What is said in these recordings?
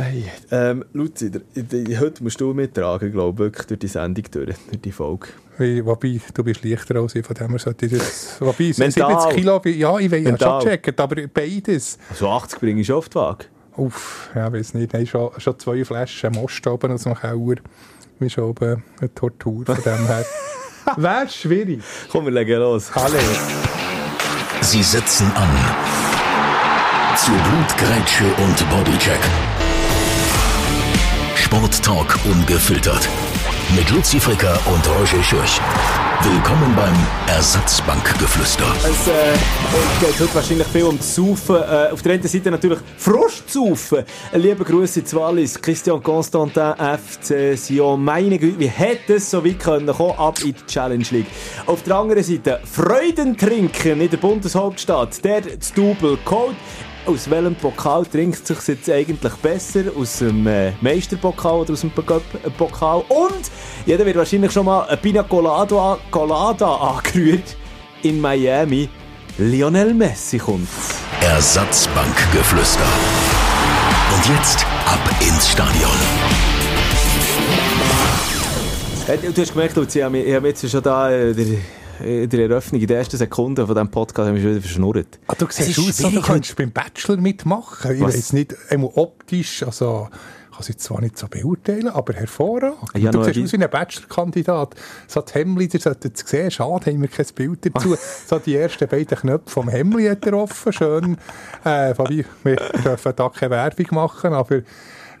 Hey, ähm, Luzi, der, der, heute musst du mittragen, glaube ich, durch die Sendung durch, durch die Folge. Wie, wobei, du bist leichter als ich, von dem her sollte ich das... Wobei, Mental. 70 Kilo, ja, ich will ja schon checken, aber beides. Also 80 bringe ich die Waage. Uff, ja, weiß nicht, nein, schon, schon zwei Flaschen Most oben aus dem Keller. Ist schon oben eine Tortur von dem her. Wäre schwierig. Komm, wir legen los. Alle. Sie setzen an. Zu Blutgrätsche und Bodycheck. Sporttalk ungefiltert. Mit Luzi Fricker und Roger Schürch. Willkommen beim Ersatzbankgeflüster. Es äh, und geht heute wahrscheinlich viel um das Saufen. Äh, auf der einen Seite natürlich Frustsaufen. Ein lieber Gruß ins Wallis, Christian Constantin, FC Sion. Meine Güte, wie hätte es so weit können kommen, ab in die Challenge League. Auf der anderen Seite Freuden trinken in der Bundeshauptstadt. Der das Double Code. Aus welchem Pokal trinkt es sich jetzt eigentlich besser? Aus dem äh, Meisterpokal oder aus dem Pokal? Und jeder wird wahrscheinlich schon mal ein Pina Colada, Colada angerührt. In Miami. Lionel Messi kommt. Ersatzbankgeflüster. Und jetzt ab ins Stadion. Äh, Du hast gemerkt, Luzi, ich habe jetzt schon da äh, der, in der Eröffnung, in den ersten Sekunden von diesem Podcast, habe ich mich schon wieder verschnurrt. Ah, du siehst aus, als du könntest beim Bachelor mitmachen. Ich weiß nicht, einmal optisch, also ich kann es jetzt zwar nicht so beurteilen, aber hervorragend. Ja, du siehst aus wie ein Bachelor-Kandidat. So die Hemmli, ihr solltet es sehen, schade, haben wir kein Bild dazu. so die ersten beiden Knöpfe vom Hemmli hat er offen, schön. Äh, wobei, wir dürfen da keine Werbung machen, aber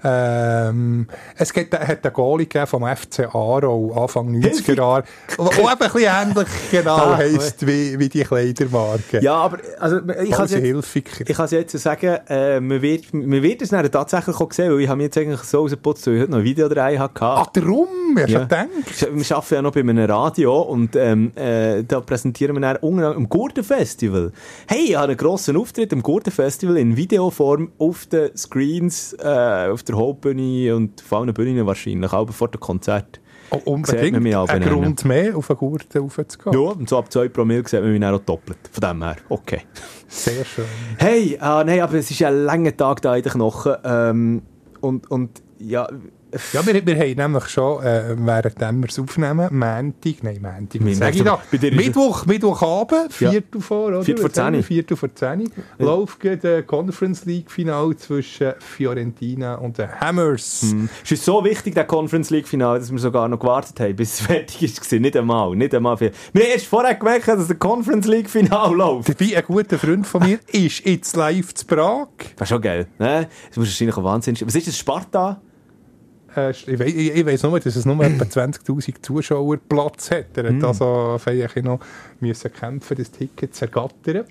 ähm, es gibt, hat einen Goalie gegeben vom FC Aarau, Anfang 90er Jahre, der eben ein bisschen ähnlich genau heisst wie, wie die Kleidermarke. Ja, aber also, ich kann es jetzt, ich sagen, äh, man, wird, man wird es dann tatsächlich auch sehen, weil ich habe jetzt eigentlich so rausgeputzt, weil ich heute noch ein Video dabei hatte. Ah, darum? Ja, Ja. gedacht. Wir arbeiten ja noch bei einem Radio und ähm, äh, da präsentieren wir dann anderem am Gurtenfestival. Hey, ich habe einen grossen Auftritt am Gurtenfestival in Videoform auf den Screens, äh, auf der Hauptbühne und auf allen Bühnen wahrscheinlich, auch vor dem Konzert. Oh, Sieht man unbedingt. mich auch Ein benennen. Grund mehr, auf eine Gurte raufzugehen. Ja, und so ab 2 Promille sieht man mich dann auch doppelt. Von dem her, okay. Sehr schön. Hey, ah, nein, aber es ist ja ein langer Tag da in den Knochen. Ähm, und, und ja, Ja, wir, wir haben nämlich schon, äh, während wir es aufnehmen, Montag, nein, Montag, was ich da? Mittwoch, Mittwochabend, Ja. Viertel vor, oder? Viertel vor zehn. Viertel vor zehn. Läuft gerade ein Conference League Final zwischen Fiorentina und den Hammers. Hm. Es ist so wichtig, der Conference League Final, dass wir sogar noch gewartet haben, bis es fertig ist. Nicht einmal, nicht einmal viel. Wir haben erst vorher gemerkt, dass der Conference League Final läuft. Dabei, ein guter Freund von mir ist jetzt live zu Prag. Das ist schon geil, ne? Das muss wahrscheinlich ein Wahnsinn sein. Was ist das, Sparta? Äh, ich, weiss, ich, weiss nur, dass es nur etwa 20'000 Zuschauer Platz hat. Er hat also vielleicht noch müssen kämpfen, das Ticket zu ergattern.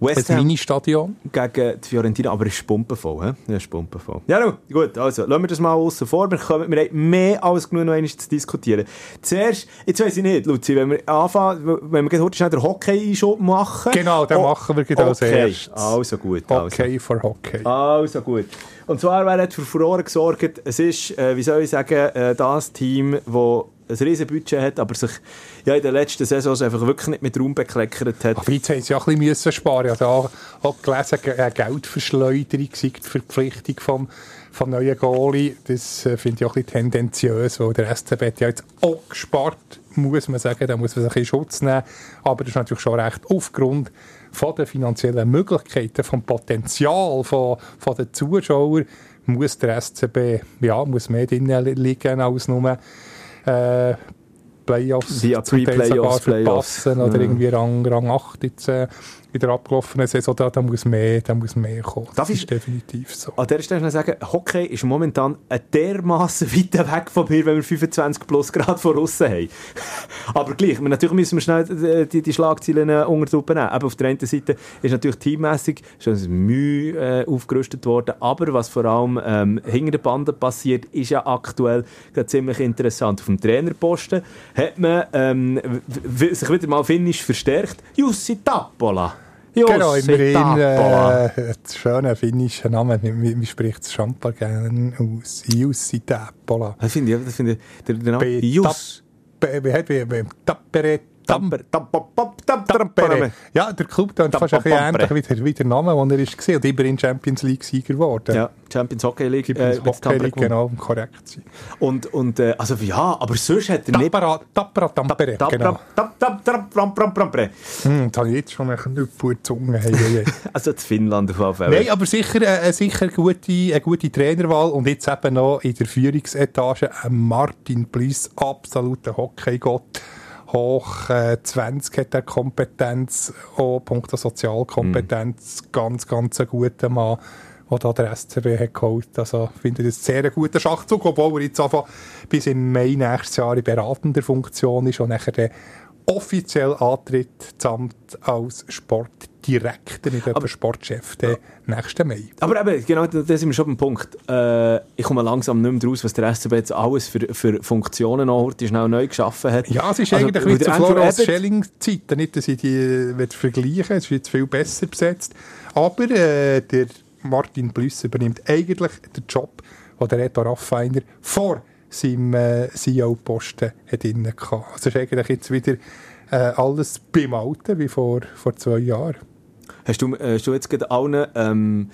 West Ham Mini-Stadion. gegen die Fiorentina, aber es ist pumpenvoll? Ja, es ist pumpenvoll. Ja, no, gut, also, lassen wir das mal außen vor. Wir, kommen, wir haben mehr als genug noch einmal zu diskutieren. Zuerst, jetzt weiss ich nicht, Luzi, wenn wir anfangen, wenn wir heute schnell den Hockey-Einschub machen. Genau, den Oh, machen wir als okay. erstes. Also gut, also. Hockey for Hockey. Also gut. Und zwar, wer hat für Furore gesorgt? Es ist, äh, wie soll ich sagen, äh, das Team, das ein riesen Budget hat, aber sich ja, in den letzten Saisons einfach wirklich nicht mit Raum bekleckert hat. Aber jetzt haben sie auch ein bisschen müssen sparen. Ich habe auch, gelesen, eine Geldverschleuderung sei die Verpflichtung vom, vom neuen Goalie. Das äh, finde ich auch ein bisschen tendenziös, weil der SCB hat ja jetzt auch gespart, muss man sagen. Da muss man sich in Schutz nehmen. Aber das ist natürlich schon recht aufgrund von den finanziellen Möglichkeiten, vom Potenzial von, von den Zuschauern, muss der SCB ja, muss mehr drin liegen als nur äh, Playoffs, sogar Pre-Playoffs, Playoffs. verpassen oder Ja. irgendwie Rang, Rang 8 jetzt, äh, in der abgelaufenen Saison, da, da, muss mehr, da muss mehr kommen. Darf das ich- ist definitiv so. An dieser Stelle sagen, Hockey ist momentan ein dermassen weit weg von mir, wenn wir 25 plus Grad von außen haben. Aber gleich, natürlich müssen wir schnell äh, die, die Schlagzeilen äh, unter die Lupe nehmen. Aber auf der einen Seite ist natürlich teammässig schon ein Mühe äh, aufgerüstet worden, aber was vor allem ähm, hinter den Banden passiert, ist ja aktuell ziemlich interessant. Auf dem Trainerposten hat man ähm, sich wieder mal finnisch verstärkt. Jussi Tappola. Jussi Genau, immerhin äh, das schöne finnische Name, wie, wie, spricht es Champa gerne aus? Jussi Täppola. Das finde ich, das finde ich, der, der Name Jus. Wie, Tampere. Ja, der Club dann fast ein bisschen Tampere. ähnlich wie der, wie der Name, den er gesehen und immerhin Champions League-Sieger geworden. Ja, Champions Hockey League. Champions äh, Hockey Tampere League, genau, um korrekt zu sein. Und, und äh, also ja, aber sonst hat er nicht... Tappara Tampere, genau. Tap. Hm, jetzt habe ich jetzt schon einen Knüppel Zunge. Also das Finnland auf jeden Fall. Nein, aber sicher, äh, sicher eine, gute, eine gute Trainerwahl und jetzt eben noch in der Führungsetage ein Martin Bliss, absoluter Hockeygott. Hoch äh, 20 hat er Kompetenz, auch punkto Sozialkompetenz, ganz, ganz ein guter Mann, der da der SCB hat geholt. Also ich finde das sehr einen guten Schachzug, obwohl er jetzt einfach bis im Mai nächstes Jahr in beratender Funktion ist und nachher dann offiziell antritt, das Amt als Sportdirektor, nicht etwa Sportchef, den nächsten Mai. Aber eben, genau, da sind wir schon beim Punkt. Äh, ich komme langsam nicht mehr raus, was der SCB jetzt alles für, für Funktionen noch heute schnell neu geschaffen hat. Ja, es ist Also, eigentlich wie der zu Florence Schelling-Zeiten. Nicht, dass ich die vergleichen es ist jetzt viel besser besetzt. Aber äh, der Martin Plüss übernimmt eigentlich den Job, den der Reto Raffiner vor seinem äh, CEO-Posten hat inne hatte. Also ist eigentlich jetzt wieder äh, alles beim Alten wie vor, vor zwei Jahren. Hast du, äh, hast du jetzt gerade allen ähm,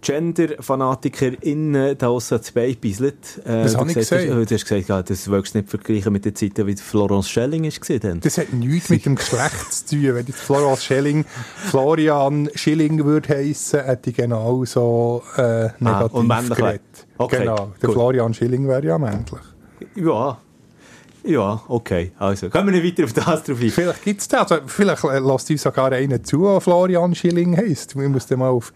Gender-FanatikerInnen da aussen zu Bein gebisselt? Äh, Das du habe ich gesagt äh, Du hast gesagt, das willst du nicht vergleichen mit den Zeiten, wie Florence Schelling war. Dann. Das hat nichts mit dem Geschlecht zu tun. Wenn jetzt Florian Schilling Florian Schilling würde heissen, hätte ich genauso äh, negativ und männlich geredet. Okay, Genau. Der gut. Florian Schilling wäre ja männlich. Ja. Ja, okay. Also, kommen wir nicht weiter auf das drauf ein. Vielleicht gibt es das. Also, vielleicht äh, lässt uns sogar einen zu, der Florian Schilling heisst. Wir müssen mal auf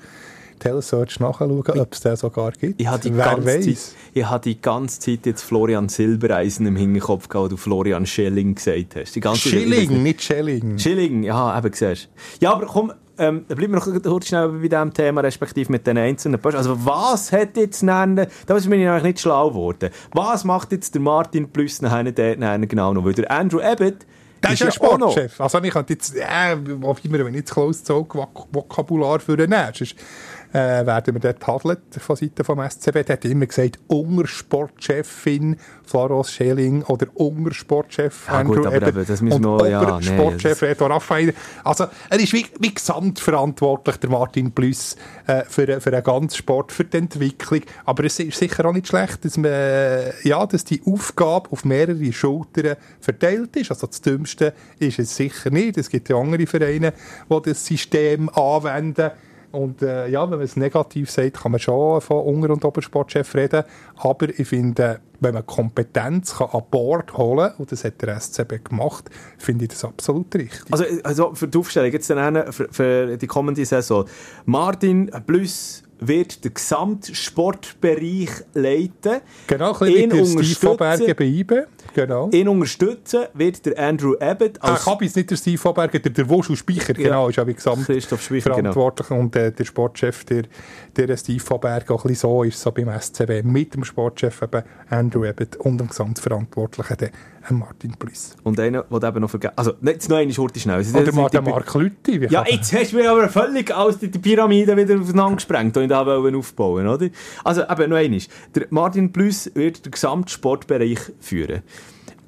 Telesearch nachschauen, ob es den sogar gibt. Ich habe die, Wer ganze? Zeit, ich habe die ganze Zeit jetzt Florian Silbereisen im Hinterkopf gehabt, wo du Florian Schelling gesagt hast. Die ganze Zeit- Schilling, nicht Schilling. Schilling, ja, eben, siehst. Ja, aber komm, ähm, bleiben wir noch kurz schnell bei diesem Thema, respektive mit den einzelnen Posten. Also, was hat jetzt nennen, da bin ich eigentlich nicht schlau geworden. Was macht jetzt der Martin Plus nachher dort nachher genau noch? Weil der Andrew Abbott, Das ist auch noch- Sportchef. Also ich könnte jetzt, äh, wobei wir, wenn ich jetzt close Vokabular für den sonst äh, werden wir dort tadelt von Seiten vom SCB. Der hat immer gesagt, Ungersportchefin Florence Schelling oder Ungersportchef Ja, gut, Andrew aber Abbott eben, das müssen und wir- ja, Obersportchef nee, Reto Raffaele. Also er ist wie, wie gesamtverantwortlich, der Martin Plüss, äh, für, für den ganzen Sport, für die Entwicklung. Aber es ist sicher auch nicht schlecht, dass, man, äh, ja, dass die Aufgabe auf mehrere Schultern verteilt ist. Also das Dümmste ist es sicher nicht. Es gibt ja andere Vereine, die das System anwenden. Und äh, ja, wenn man es negativ sagt, kann man schon von Unter- und Obersportchef reden. Aber ich finde, wenn man Kompetenz kann an Bord holen kann, und das hat der SCB gemacht, finde ich das absolut richtig. Also, also für die Aufstellung jetzt dann für, für die kommende Saison. Martin Plus wird den Gesamtsportbereich leiten. genau, ein bisschen der Steve von Bergen bleiben. Genau. Ihn unterstützen wird der Andrew Abbott Ah, als ich habe jetzt nicht der Steve von Bergen, der, der Wuschel Speicher, genau, ist ja wie gesamt Christoph Speicher, genau. verantwortlich und äh, der Sportchef, der, der Steve von Bergen, auch ein bisschen so ist, so beim SCB, mit dem Sportchef eben Andrew Abbott und dem Gesamtverantwortlichen, der Martin Bliss. und einer, der eben noch vergessen. Also, jetzt noch eine Schurte schnell. Also, Oder der Mark Lütti. Ja, jetzt hast du mir aber völlig aus die Pyramide wieder aufeinander gesprengt, die ich da aufbauen oder? Also, eben noch einmal. Der Martin Plus wird den Gesamtsportbereich führen.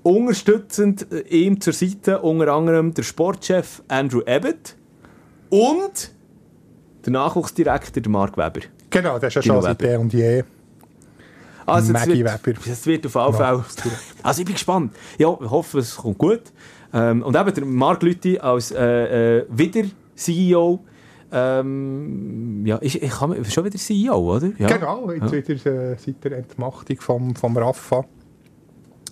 Unterstützend äh, ihm zur Seite unter anderem der Sportchef Andrew Abbott und der Nachwuchsdirektor der Mark Weber. Genau, das ist ja schon seit der und je. Also, das Maggie wird, Weber. das wird auf jeden Fall. Also, ich bin gespannt. Ja, ich hoffe, es kommt gut. Ähm, und eben der Mark Lüthi als äh, äh, wieder CEO. Ähm, ja, ich, ich kann, schon wieder CEO, oder? Ja. Genau, jetzt wieder äh, seit der Entmachtung vom, vom Rafa.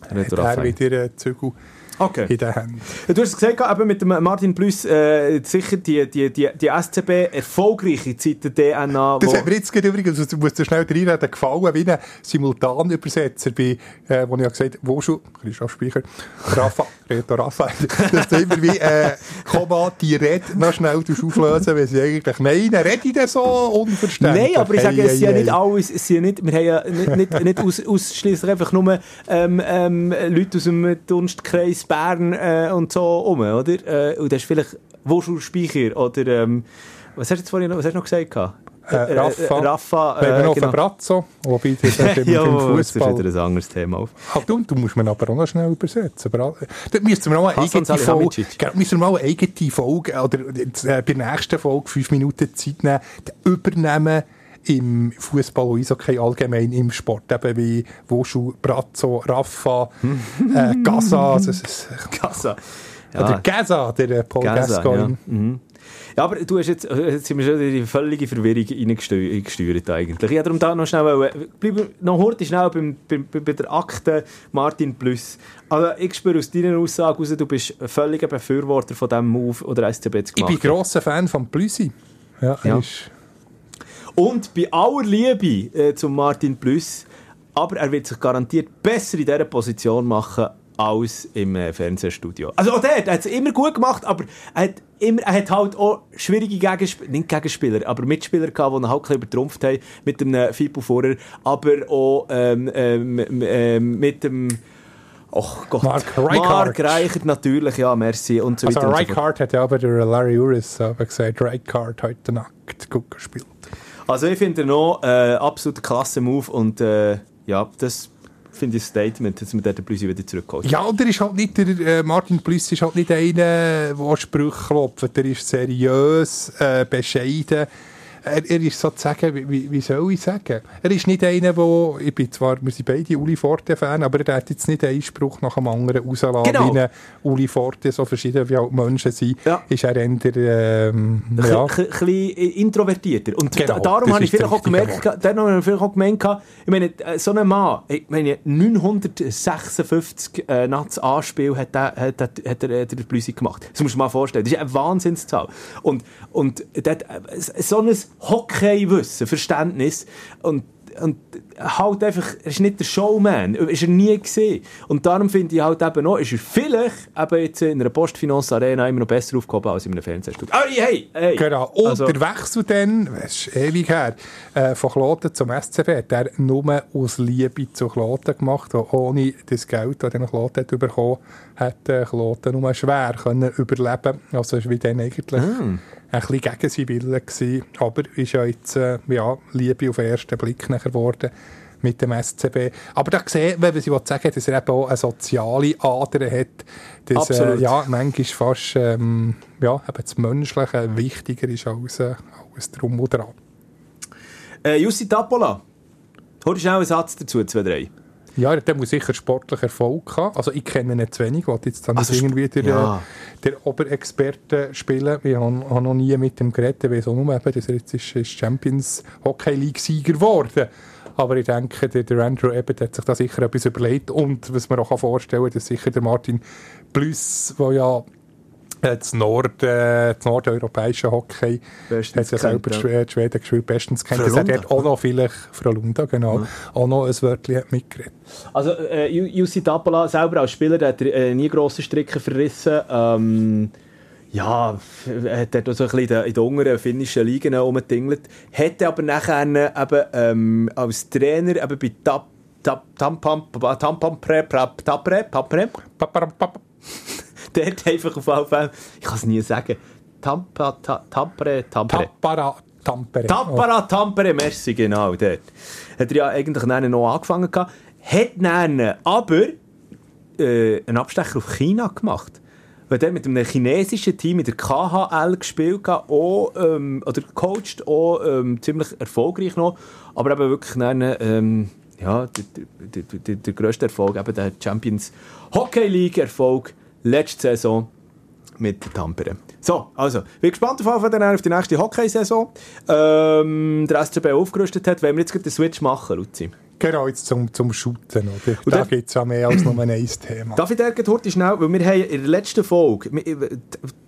Hat er wieder äh, Zügel Okay. in den Händen. Du hast gesagt, eben mit dem Martin Plus, äh, sicher die, die, die, die SCB erfolgreiche Zeit der DNA. Das hat mir jetzt gerade übrigens, du musst so schnell reinreden, gefallen, wie ein Simultanübersetzer bei, äh, wo ich ja gesagt habe, wo schon, Christoph Speicher, Rafa, Reto Raphael, dass du immer wie, äh, Komma, die Red noch schnell auflösen, weil sie eigentlich meinen, rede ich denn so unverständlich? Nein, aber ich sage, Hey, es sind ja nicht alles, es sind ja nicht, wir haben ja nicht, nicht, nicht aus, ausschließlich einfach nur ähm, ähm, Leute aus dem Dunstkreis Bern äh, und so rum, oder? Äh, und das ist vielleicht Wuschelspeicher oder, ähm, was hast du jetzt vorhin noch, was hast du noch gesagt? Äh, Rafa. Äh, Rafa Wenn wir äh, noch auf genau. den Brazzo, wobei das ist im ja, ist Fußball. wieder ein anderes Thema. Auf. Ach, du, du musst mir aber auch noch schnell übersetzen. All- da müssen wir mal eine eigene Folge. Genau, müssen wir mal eine eigene Folge, oder äh, bei der nächsten Folge fünf Minuten Zeit nehmen, die übernehmen im Fußball und Eishockey allgemein im Sport, eben wie Woschu, Brazzo, Rafa, äh, Gaza, also, Gaza. oder Gaza, der äh, Paul Gaza, Gascoigne. ja. Mhm. Ja, aber du hast jetzt, jetzt sind wir schon in die völlige Verwirrung reingesteu- eingesteuert eigentlich. Ich wollte darum da noch schnell, wollen- bleib noch heute schnell beim, beim, bei der Akte Martin Plus. Also ich spüre aus deiner Aussage raus, du bist ein völliger Befürworter von diesem Move, oder SCB jetzt Ich gemacht bin grosser Fan von Plüsi. Ja, Ja. ist... Und bei aller Liebe äh, zum Martin Plus, aber er wird sich garantiert besser in dieser Position machen als im äh, Fernsehstudio. Also auch dort, er hat es immer gut gemacht, aber er hat, immer, er hat halt auch schwierige Gegenspieler, nicht Gegenspieler, aber Mitspieler gehabt, die ihn halt übertrumpft haben, mit dem Fipo vorher, aber auch ähm, ähm, ähm, mit dem Och Gott. Mark Reichart. Mark Reichert natürlich, ja, merci. Und so Also weiter und so hat ja aber der Larry Uris gesagt, Rijkaard heute Nacht gut gespielt. Also ich finde noch äh, absolut klasse Move und äh, ja, das finde ich ein Statement, dass man dort den Blüsi wieder zurückholt. Ja, und er ist halt nicht, der äh, Martin Plüss ist halt nicht einer, der Sprüche klopft. Er ist seriös, äh, bescheiden. Er, er ist sozusagen, wie- wie, wie soll ich sagen? Er ist nicht einer, der, ich bin zwar, wir sind beide Uli Forte-Fan, aber er hat jetzt nicht einen Spruch nach dem anderen rauslassen, Genau. wie Uli Forte, so verschieden wie auch Menschen sind, Ja. ist er eher, ähm, Ein ja. ein introvertierter. Und Genau, da, darum habe ich vielleicht auch gemerkt, dann habe ich vielleicht auch gemeint, ich meine, äh, so ein Mann, ich meine, 956 äh, Nats Anspiel hat, der, hat, hat, hat der, der Blüsi gemacht. Das musst du dir mal vorstellen. Das ist eine Wahnsinnszahl. Und, und dort, äh, so ein Hockey-Wissen, Verständnis und und halt einfach, er ist nicht der Showman, ist er nie gesehen. Und darum finde ich halt eben auch, ist er vielleicht eben jetzt in einer Postfinance Arena immer noch besser aufgehoben als in einem Fernsehstudio. Aber hey, hey! Genau. Und Also- der Wechsel dann, es ist ewig her, äh, von Kloten zum SCB, hat er nur aus Liebe zu Kloten gemacht. Und ohne das Geld, das er Kloten hat bekommen hat äh, Kloten nur schwer können überleben Also war wie dann eigentlich Ah. Ein bisschen gegen seinen Willen gewesen. Aber ist ja jetzt äh, ja, Liebe auf den ersten Blick nachher geworden mit dem SCB. Aber da sieht man, was ich sagen will, dass er eben auch eine soziale Ader hat. Dass, äh, ja, manchmal fast ähm, ja, eben das Menschliche wichtiger ist als äh, alles drum und dran. Äh, Jussi Tappola, hol dir schnell einen Satz dazu, zwei, drei. Ja, der muss sicher sportlich Erfolg haben. Also ich kenne ihn zu wenig, wollte jetzt dann Also irgendwie der, ja. der Oberexperte spielen. Ich habe habe noch nie mit dem geredet, ich weiss auch nur, eben, dass er jetzt ist, ist Champions Hockey League Sieger geworden. Aber ich denke, der, der Andrew Ebbett hat sich da sicher etwas überlegt. Und was man auch vorstellen kann, dass sicher der Martin Plüss, der ja das, Nord, äh, das nordeuropäische Hockey Bestens hat ja kennt, selber ja. Schweden gespielt, bestens kennt. Dass er Frölunda. dort auch noch vielleicht, Frölunda, genau, auch noch ein Wörtchen hat mitgeredet. Also, äh, Ju- Jussi Tappola selber als Spieler, der hat äh, nie grosse Stricke verrissen. Ähm, ja, er hat dort so ein bisschen in den- in den unteren finnischen Ligen rumgetingelt. Hätte aber nachher eben, ähm, als Trainer eben bei Tap, Tap, Tampam, Tampampre, Prap, Tapre, Papre. dort einfach auf Fall, ich kann es nie sagen, Tampa, ta, Tampre, Tampre. Tappara Tampere. Tappara Tampere, merci, genau, dort. Hat er ja eigentlich dann noch angefangen gehabt. Hat dann aber äh, einen Abstecher auf China gemacht. Weil der mit einem chinesischen Team in der KHL gespielt hat, auch, ähm, oder coacht, auch ähm, ziemlich erfolgreich noch. Aber eben wirklich dann, ähm, ja, der, der, der, der, der grösste Erfolg, eben der Champions Hockey League Erfolg letzte Saison mit Tampere. So, also, bin gespannt auf, Fall auf die nächste Hockey-Saison. Ähm, der SCB aufgerüstet hat, wenn wir jetzt den Switch machen, Luzi. Genau, jetzt zum, zum Shooten. Oder? Und da gibt es ja mehr als nur ein Thema. Darf ich dir heute schnell, weil wir haben in der letzten Folge, äh,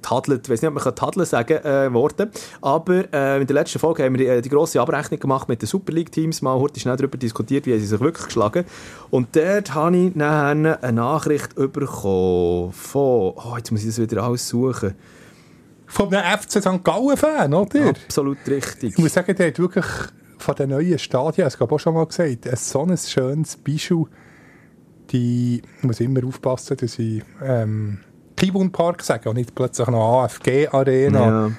tadelt, ich weiß nicht, ob man tadeln sagen äh, Worte, aber äh, in der letzten Folge haben wir die, äh, die grosse Abrechnung gemacht mit den Super League-Teams, mal heute schnell darüber diskutiert, wie sie sich wirklich geschlagen Und dort habe ich nachher eine Nachricht bekommen von, oh, jetzt muss ich das wieder alles suchen. Von einem FC St. Gallen-Fan, oder? Absolut richtig. Ich muss sagen, der hat wirklich von den neuen Stadien, das habe ich auch schon mal gesagt, ein so ein schönes Beispiel. Die, ich muss immer aufpassen, dass ich ähm, Kibun Park sage und nicht plötzlich noch AFG Arena. Ja.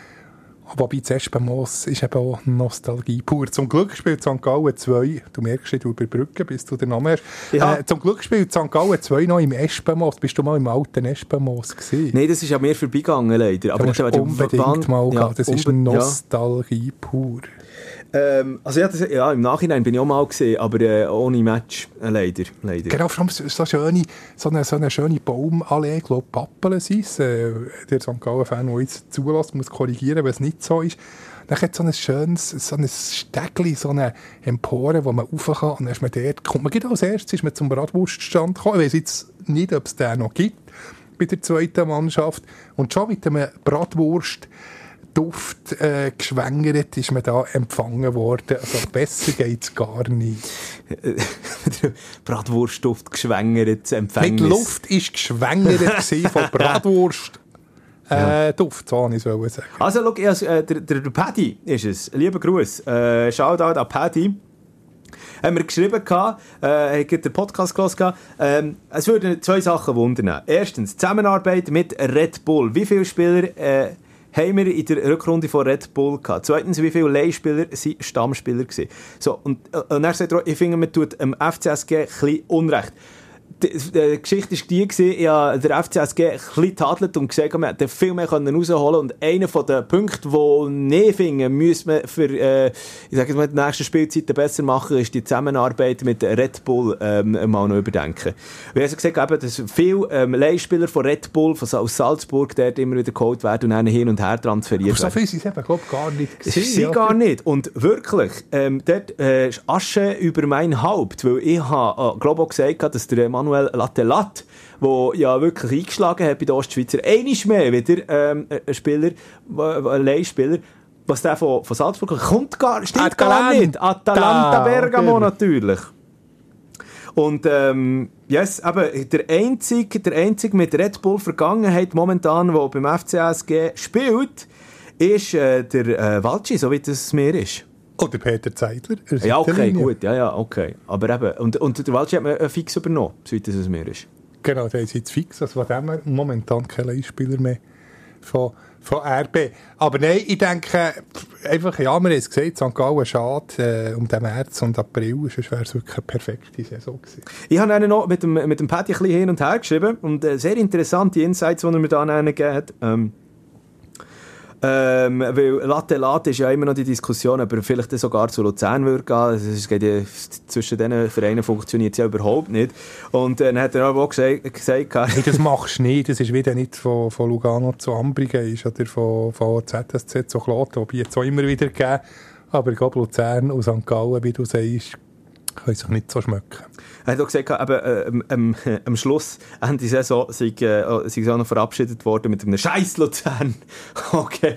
Wobei das Espenmoos ist eben auch Nostalgie pur. Zum Glück spielt St. Gallen 2, du merkst, du überbrücken, bis du den Namen hast. Ja. Äh, zum Glück spielt St. Gallen 2 noch im Espenmoos. Bist du mal im alten Espenmoos gewesen? Nein, das ist an mir vorbeigegangen, leider. Aber das musst unbedingt mal ja. Das ist unbe- ja. Nostalgie pur. Ähm, also ja, das, ja, im Nachhinein bin ich auch mal gesehen, aber äh, ohne Match, äh, leider, leider. Genau, vor allem so, schöne, so, eine, so eine schöne Baumallee, ich glaube Pappelen sind es. Äh, der St. Gallen-Fan, der jetzt zulässt, muss korrigieren, wenn es nicht so ist. Dann hat so ein schönes, so ein Stegli, so eine Empore, wo man rauf kann. Und dann ist man dort, kommt man gerade als erstes ist man zum Bratwurststand gekommen. Ich weiss jetzt nicht, ob es den noch gibt bei der zweiten Mannschaft. Und schon mit einem Bratwurst Duft äh, geschwängert ist man da empfangen worden. Also besser geht es gar nicht. Bratwurstduft geschwängert, Empfängnis. Mit Luft war geschwängert von Bratwurst. Äh, Duft, so wollte ich sagen. Also, schau, has- äh, der, der, Paddy ist es. Lieber Gruß. Äh, Shoutout an Paddy. Haben wir geschrieben, gehabt, äh, den Podcast gehabt, ähm, es würden zwei Sachen wundern. Erstens, Zusammenarbeit mit Red Bull. Wie viele Spieler äh, haben wir in der Rückrunde von Red Bull gehabt? Zweitens, wie viele Leihspieler sind Stammspieler? So, und, äh, und er sagt, ich finde, man tut dem FCSG ein bisschen Unrecht. Die, die Geschichte war die, gewesen, ich habe der FCSG ein bisschen getadelt und gesagt, man hätte viel mehr können rausholen Und einer von den Punkten, die ich finde, müssen wir für äh, ich sage jetzt mal, die nächsten Spielzeiten besser machen, ist die Zusammenarbeit mit Red Bull ähm, mal noch überdenken. Wir haben also gesagt, eben, dass viele ähm, Leihspieler von Red Bull von, aus Salzburg dort immer wieder geholt werden und dann hin und her transferiert Aber so werden. viel sind es eben, glaube gar nicht ist sie gar nicht. Und wirklich, ähm, dort äh, ist Asche über mein Haupt, weil ich habe, äh, glaube auch gesagt, dass der Manuel Lattelat, der ja wirklich eingeschlagen hat bei den Ostschweizer, einiges mehr wieder ähm, ein Spieler, äh, ein Leihspieler, was der von, von Salzburg kommt, kommt gar, stimmt gar Atalanta. nicht. Atalanta Bergamo Genau. natürlich. Und ähm, yes, eben, der einzige, der einzige mit Red Bull Vergangenheit momentan, der beim FCSG spielt, ist äh, der äh, Walci, so wie das mir ist. Oder Peter Zeidler. er Ja, okay, gut, ja, ja, okay. Aber eben, und, und der Walci hat mir äh, fix übernommen, das es mir ist. Genau, der ist jetzt fix. Also von dem her momentan kein Leihspieler mehr von, von RB. Aber nein, ich denke, einfach, ja, wir haben es gesagt, St. Gallen schade äh, um den März und April, sonst wäre es wirklich eine perfekte Saison gewesen. Ich habe dann noch mit dem, mit dem Patty ein bisschen hin und her geschrieben und äh, sehr interessante Insights, die er mir da gegeben hat. Ähm, ähm, weil Latte Latte ist ja immer noch die Diskussion, ob er vielleicht sogar zu Luzern würde gehen. Also Es geht ja, zwischen diesen Vereinen funktioniert es ja überhaupt nicht. Und äh, dann hat er aber auch gesagt, gesagt das machst du nicht. Das ist wieder nicht von, von Lugano zu Ambrigen ist oder von, von ZSC zu Kloten, wobei jetzt auch immer wieder gegeben. Aber ich glaube, Luzern und St. Gallen, wie du sagst, können sich nicht so schmecken. Er hat auch gesagt, eben, äh, am, am, Schluss, Ende Saison, sei, äh, sei auch noch verabschiedet worden mit einem Scheiß Luzern. okay.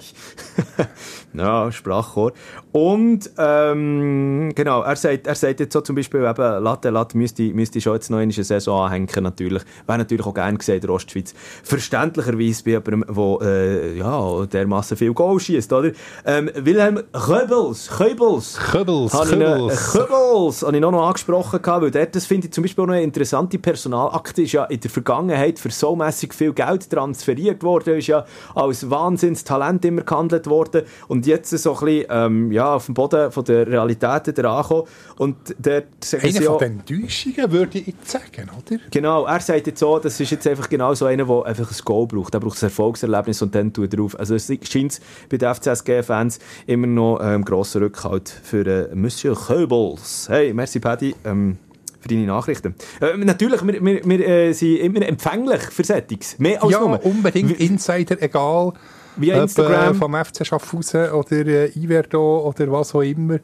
ja, Sprachchor. Und, ähm, genau, er sagt, er sagt jetzt so zum Beispiel eben, Latte Latte müsste, müsste schon jetzt noch eine Saison anhängen, natürlich. Wäre natürlich auch gerne gesehen, der Ostschweiz. Verständlicherweise bei jemandem, der, äh, ja, dermassen viel Goal schießt, oder? Ähm, Wilhelm Köbels, Köbels. Köbels, noch- Köbels. Köbels habe ich noch, angesprochen, weil dort, das finde ich zum Beispiel auch noch eine interessante Personalakte, ist ja in der Vergangenheit für so mässig viel Geld transferiert worden, ist ja als Wahnsinnstalent immer gehandelt worden und jetzt so ein bisschen, ähm, ja, auf dem Boden von der Realitäten da angekommen und Einer sie ja, von den Enttäuschungen, würde ich jetzt sagen, oder? Genau, er sagt jetzt so, das ist jetzt einfach genau so einer, der einfach ein Goal braucht. Er braucht ein Erfolgserlebnis und dann tut er auf. Also es scheint bei den FCSG-Fans immer noch ähm, grosser Rückhalt für äh, Monsieur Köbels. Hey, merci Paddy ähm, für deine Nachrichten. Äh, natürlich, wir, wir, wir äh, sind immer empfänglich für Settings. Mehr als ja, nur. unbedingt Insider, egal. Via ob, Instagram. Äh, vom FC Schaffhausen oder äh, Iverdo oder was auch immer.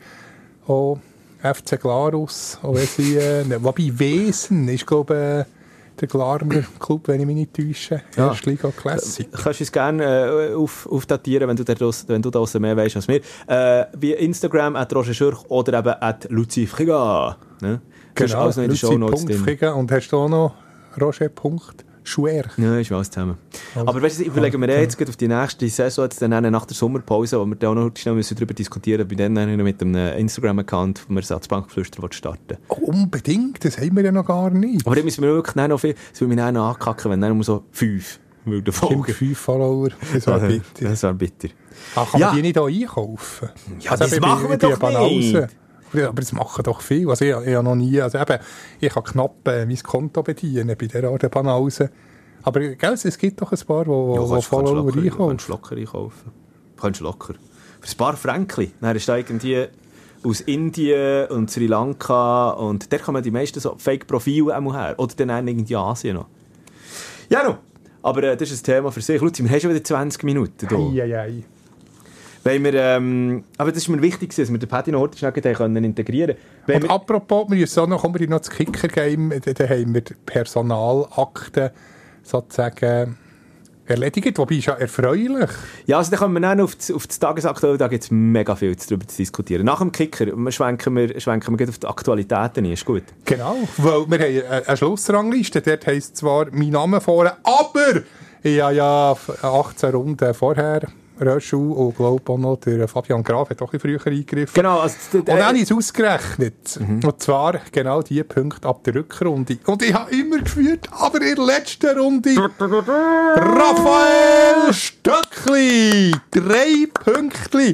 Auch FC Glarus. Auch wenn sie, äh, ne, wobei Wesen ist, glaube ich, äh, der Glarner Club, wenn ich mich nicht täusche. Ja. Erstliga Classic. Kannst du uns gerne äh, auf, aufdatieren, wenn du da wenn du da mehr weißt als wir. Äh, via Instagram, at Roger Schürch oder eben at Luzi Friga. Ne? Das ist alles noch in Luzi Shownotes Punkt drin. Friga. Und hast du auch noch Roger Punkt Schuer. Ja, ist alles zusammen. Also, Aber weißt du, überlegen wir jetzt gerade auf die nächste Saison, jetzt dann nach der Sommerpause, wo wir dann auch noch schnell müssen darüber diskutieren müssen, bei noch mit einem Instagram-Account, wo wir Satzbankflüster starten Oh, unbedingt, das haben wir ja noch gar nicht. Aber dann müssen wir wirklich noch viel, das will mich dann noch ankacken, wenn dann nur so fünf wilden Stimmt, Folgen. fünf Follower. Das wäre bitter. Das wäre bitter. Ah, kann Ja. man die nicht auch einkaufen? Ja, das eben machen wir doch nicht. Ja, aber das machen doch viele. Also ich, ich habe noch nie, also eben, ich kann knapp äh, mein Konto bedienen bei der Art Banausen. Aber gell, es gibt doch ein paar, wo, wo kannst- kannst Follower locker- einkaufen. Kannst locker einkaufen. Kannst locker. Für ein paar Fränkli. Dann ist da irgendwie aus Indien und Sri Lanka und da kommen die meisten so Fake-Profile auch her. Oder dann irgendwie Asien noch. Ja, no. Aber äh, das ist ein Thema für sich. Luzi, wir haben schon wieder 20 Minuten. Eieiei. Weil wir, ähm, aber das ist mir wichtig, dass wir den noch schnell können integrieren können. Und apropos, wir müssen auch noch, kommen wir noch das Kicker-Game, da, da haben wir die Personalakten sozusagen erledigt, wobei ist ja erfreulich. Ja, also dann kommen wir dann auf das, auf das Tagesaktuelle, da gibt es mega viel darüber zu diskutieren. Nach dem Kicker schwenken wir, schwenken wir auf die Aktualitäten ein, ist gut. Genau, weil wir haben eine- eine Schlussrangliste, dort heisst zwar mein Name vorne, aber ich habe ja 18 Runden vorher Röschel und glaube auch noch der Fabian Graf hat auch ein bisschen früher eingegriffen. Genau, also, Und dann d- habe ich es ausgerechnet. Und zwar genau die Punkte ab der Rückrunde. Und ich habe immer geführt, aber in der letzten Runde Raphael Stöckli! Drei Pünktli!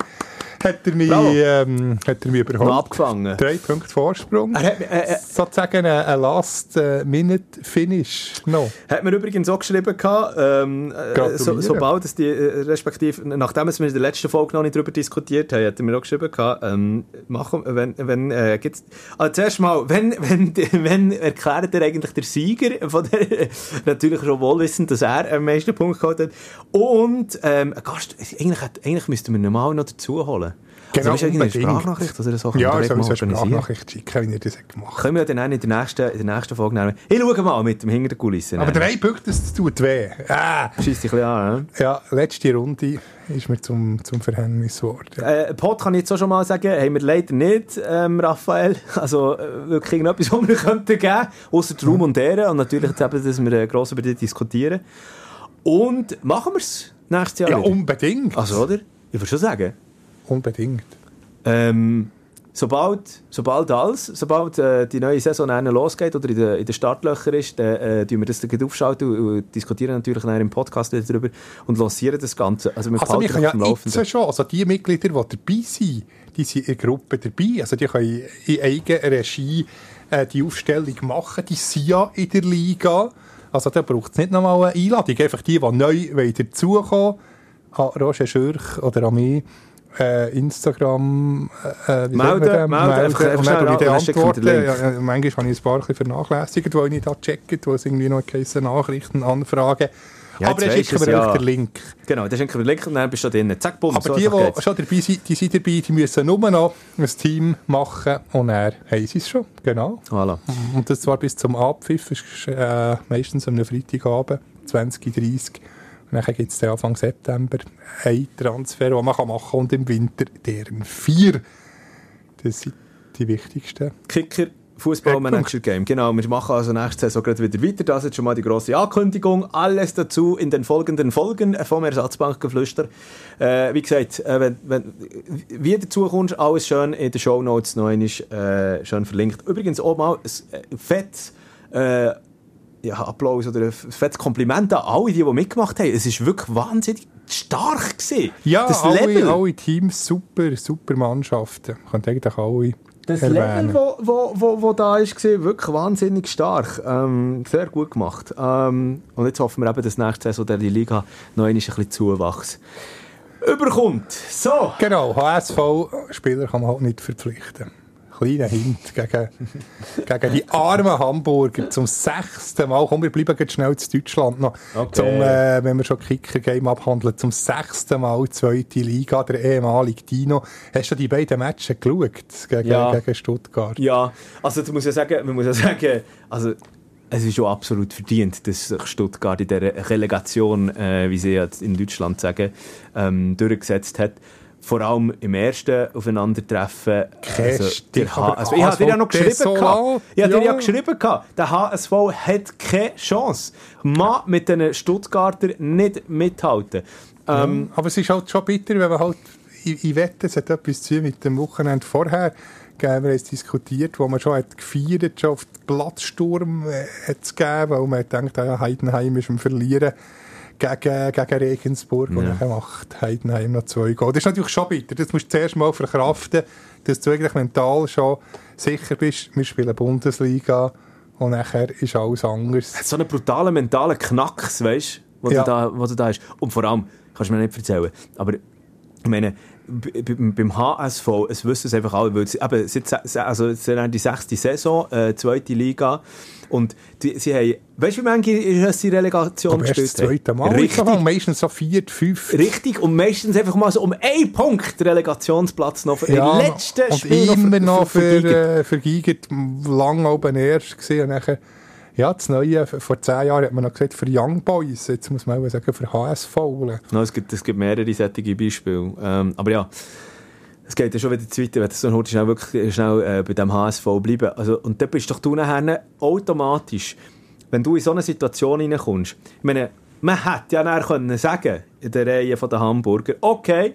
Hat er mich, ähm, hat er mich überholt. abgefangen. Drei Punkte Vorsprung. Er hat, äh, äh, Sozusagen ein, ein Last-Minute-Finish noch. hat mir übrigens auch geschrieben, gehabt, ähm, äh, so, sobald es die, respektive, nachdem wir in der letzten Folge noch nicht darüber diskutiert haben, hat er mir auch geschrieben, gehabt, ähm, machen, wenn, wenn, äh, gibt's, also zuerst mal, wenn, wenn, wenn erklärt er eigentlich der Sieger von der, natürlich schon wohlwissend, dass er am meisten Punkte geholt hat, und, ähm, Gast, eigentlich, hat, eigentlich müssten wir ihn mal noch dazu holen. Genau, also, unbedingt. Sprachnachricht oder so? Ja, können wir ich soll eine. Sprachnachricht schicken, wie er das gemacht Können wir dann auch in der nächsten, in der nächsten Folge nehmen. Ich schaue mal mit dem hinter der Kulisse. Aber drei Punkte, das tut weh. Ah. Schießt dich ein bisschen an, ne? Ja, letzte Runde ist mir zum, zum Verhängnis geworden. Äh, Pot kann ich jetzt auch schon mal sagen, haben wir leider nicht, ähm, Raphael. Also äh, wirklich irgendetwas, was wir könnten geben, außer Raum und Ehre. Und natürlich jetzt eben, dass wir äh, gross über das diskutieren. Und machen wir es nächstes Jahr Ja, wieder? unbedingt. Also, oder? Ich würde schon sagen. Unbedingt. Ähm, sobald, sobald alles, sobald äh, die neue Saison losgeht oder in den den Startlöchern ist, dann äh, wir das dann aufschalten und, und diskutieren natürlich dann im Podcast wieder darüber und lancieren das Ganze. Also wir Also wir können ja jetzt schon, also die Mitglieder, die dabei sind, die sind in der Gruppe dabei, also die können in eigener Regie äh, die Aufstellung machen, die sind ja in der Liga, also da braucht es nicht nochmal eine Einladung, einfach die, die neu wollen dazukommen, an Roger Schürch oder an mich, äh, Instagram äh, wie Melden, melden, und schnell dann ich die schicken Antworten. Ja, manchmal habe ich ein paar vernachlässigt, weil ich nicht da checkt, wo es irgendwie noch geheißen Nachrichten, Anfragen. Ja, Aber dann schicken wir ja. den Link. Genau, dann schenken wir den Link und dann bist du drin. Zack, bumm, Aber so die, die schon dabei sind, die sind dabei, die müssen nur noch ein Team machen und dann haben sie es schon. Genau. Voilà. Und das zwar bis zum Abpfiff, ist äh, meistens am Freitagabend, 20.30 Und dann gibt es Anfang September einen Transfer, den man machen kann und im Winter deren vier. Das sind die wichtigsten. Kicker, Fußballmanager Game. Genau, wir machen also nächste Saison gerade wieder weiter. Das ist jetzt schon mal die grosse Ankündigung. Alles dazu in den folgenden Folgen vom Ersatzbankgeflüster. Äh, wie gesagt, äh, wenn, wenn, wie dazu kommst, alles schön in den Shownotes noch einmal, äh, schön verlinkt. Übrigens auch mal ein äh, fettes äh, ja, Applaus oder ein fettes Kompliment an alle, die, die mitgemacht haben. Es ist wirklich wahnsinnig stark gewesen. Ja, das alle, Level. alle Teams, super, super Mannschaften. Könnt eigentlich alle Das erwähnen. Level, wo, wo, wo, wo da ist, war wirklich wahnsinnig stark. Ähm, sehr gut gemacht. Ähm, und jetzt hoffen wir eben, dass nächste Saison der die Liga noch ein bisschen Zuwachs überkommt. So. Genau, HSV-Spieler kann man halt nicht verpflichten. Kleiner Hint gegen, gegen die armen Hamburger zum sechsten Mal. Komm, wir bleiben jetzt schnell zu Deutschland noch. Okay. Zum, äh, wenn wir schon Kicker-Game abhandeln, zum sechsten Mal zweite Liga, der ehemalige Dino. Hast du die beiden Matches geschaut gegen, Ja. gegen Stuttgart? Ja, also du musst ja sagen, man muss ja sagen, also es ist schon absolut verdient, dass sich Stuttgart in dieser Relegation, äh, wie sie jetzt in Deutschland sagen, ähm, durchgesetzt hat. Vor allem im ersten Aufeinandertreffen. Kästig, der H aber also ich habe dir ja noch geschrieben. Desolat. Ich habe dir ja ja. geschrieben. Der HSV hat keine Chance. Man mit den Stuttgarter nicht mithalten. Ähm, Aber es ist halt schon bitter, wenn man halt, ich, ich wette, es hat etwas zu tun mit dem Wochenende vorher, gegeben, wir haben es diskutiert, wo man schon hat gefeiert, schon auf den Platzsturm äh, hat es gegeben, weil man hat gedacht, ja, Heidenheim ist am Verlieren gegen, gegen Regensburg und Ja. dann macht Heidenheim noch zwei Goal. Das ist natürlich schon bitter. Das musst du zuerst mal verkraften, dass du eigentlich mental schon sicher bist, wir spielen Bundesliga und nachher ist alles anders. so einen brutalen mentalen Knacks, weißt wo, Ja. du da, wo du da hast. Und vor allem, kannst du mir nicht erzählen, aber ich meine, beim HSV, es wissen es einfach alle, weil es, eben, seit, se- se- also, es ist die sechste Saison, äh, zweite Liga, und die, sie haben, weißt du, wie manche ist die Relegation Aber erst das gespielt zweite Mal. Richtig, Richtig. Meistens so vier, fünf. richtig, und meistens einfach mal so um einen Punkt Relegationsplatz noch für den letzten und Spiel immer noch für, äh, für Gigert lang oben erst gesehen. Und nachher, ja, das Neue, vor zehn Jahren hat man noch gesagt, für Young Boys, jetzt muss man auch sagen, für HSV. No, es, gibt, es gibt mehrere solche Beispiele. Ähm, aber ja, es geht ja schon wieder zu weit, wenn du so heute schnell wirklich schnell äh, bei dem HSV bleiben. Also, und dann bist doch du nachher automatisch, wenn du in so eine Situation reinkommst, ich meine, man hätte ja nachher können sagen in der Reihe der Hamburger, okay,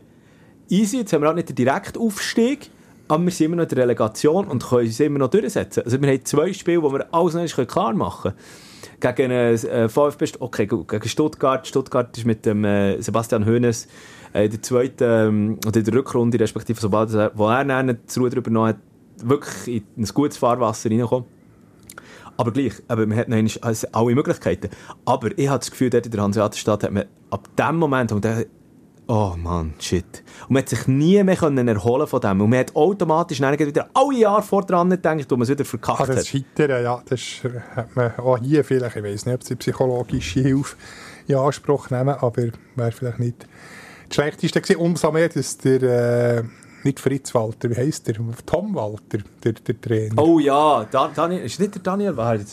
easy, jetzt haben wir halt nicht den Direktaufstieg, aber wir sind immer noch in der Relegation und können uns immer noch durchsetzen. Also wir haben zwei Spiele, wo wir alles noch klar machen können. Gegen äh, VfB, okay, gut, gegen Stuttgart. Stuttgart ist mit dem äh, Sebastian Hoeneß in der zweiten, ähm, oder in der Rückrunde, respektive sobald er, wo er dann das Ruder übernommen hat, wirklich in ein gutes Fahrwasser reingekommen. Aber gleich, aber man hat noch einmal also alle Möglichkeiten. Aber ich habe das Gefühl, dort in der Hanseaterstadt hat man ab dem Moment, man dachte, oh Mann, shit. Und man hat sich nie mehr können erholen von dem. Und man hat automatisch wieder alle Jahre vor dran gedacht, wo man es wieder verkackt Ah, das hat. Scheitern, ja, das äh, hat man auch hier vielleicht, ich weiß nicht, ob sie psychologische Hilfe in Anspruch nehmen, aber wäre vielleicht nicht das Schlechteste gewesen. Umso mehr, dass der, äh, nicht Fritz Walter, wie heisst der? Tom Walter, der, der Trainer. Oh ja, da, Daniel, ist nicht der Daniel Wald?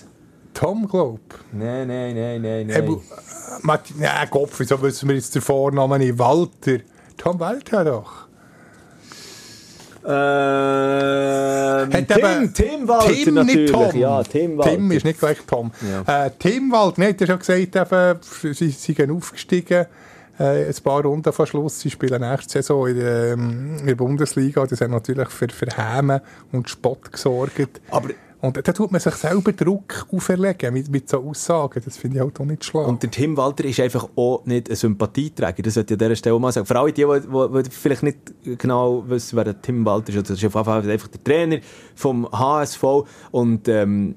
Tom, glaub Nein, nein, nein, nein, Hey, nein. bu- Martin, ja, Kopf, wieso wissen wir jetzt den Vornamen nicht? Walter. Tom Walter doch. Ähm, Hat Tim, eben- Tim Walter Tim, natürlich. nicht Tom. Ja, Tim Walter. Tim ist nicht gleich Tom. Ja. Äh, Tim Walter, nicht, hat schon gesagt, eben, sie, sie sind aufgestiegen. Äh, ein paar Runden vor Schluss. Sie spielen nächste Saison in der, ähm, in der Bundesliga. Das hat natürlich für, für Häme und Spott gesorgt. Aber Und da tut man sich selber Druck auferlegen mit, mit so Aussagen. Das finde ich halt auch nicht schlau. Und der Tim Walter ist einfach auch nicht ein Sympathieträger. Das sollte ich an dieser Stelle auch mal sagen. Vor allem die, die, die, vielleicht nicht genau wissen, wer der Tim Walter ist. Das ist einfach der Trainer vom HSV. Und ähm,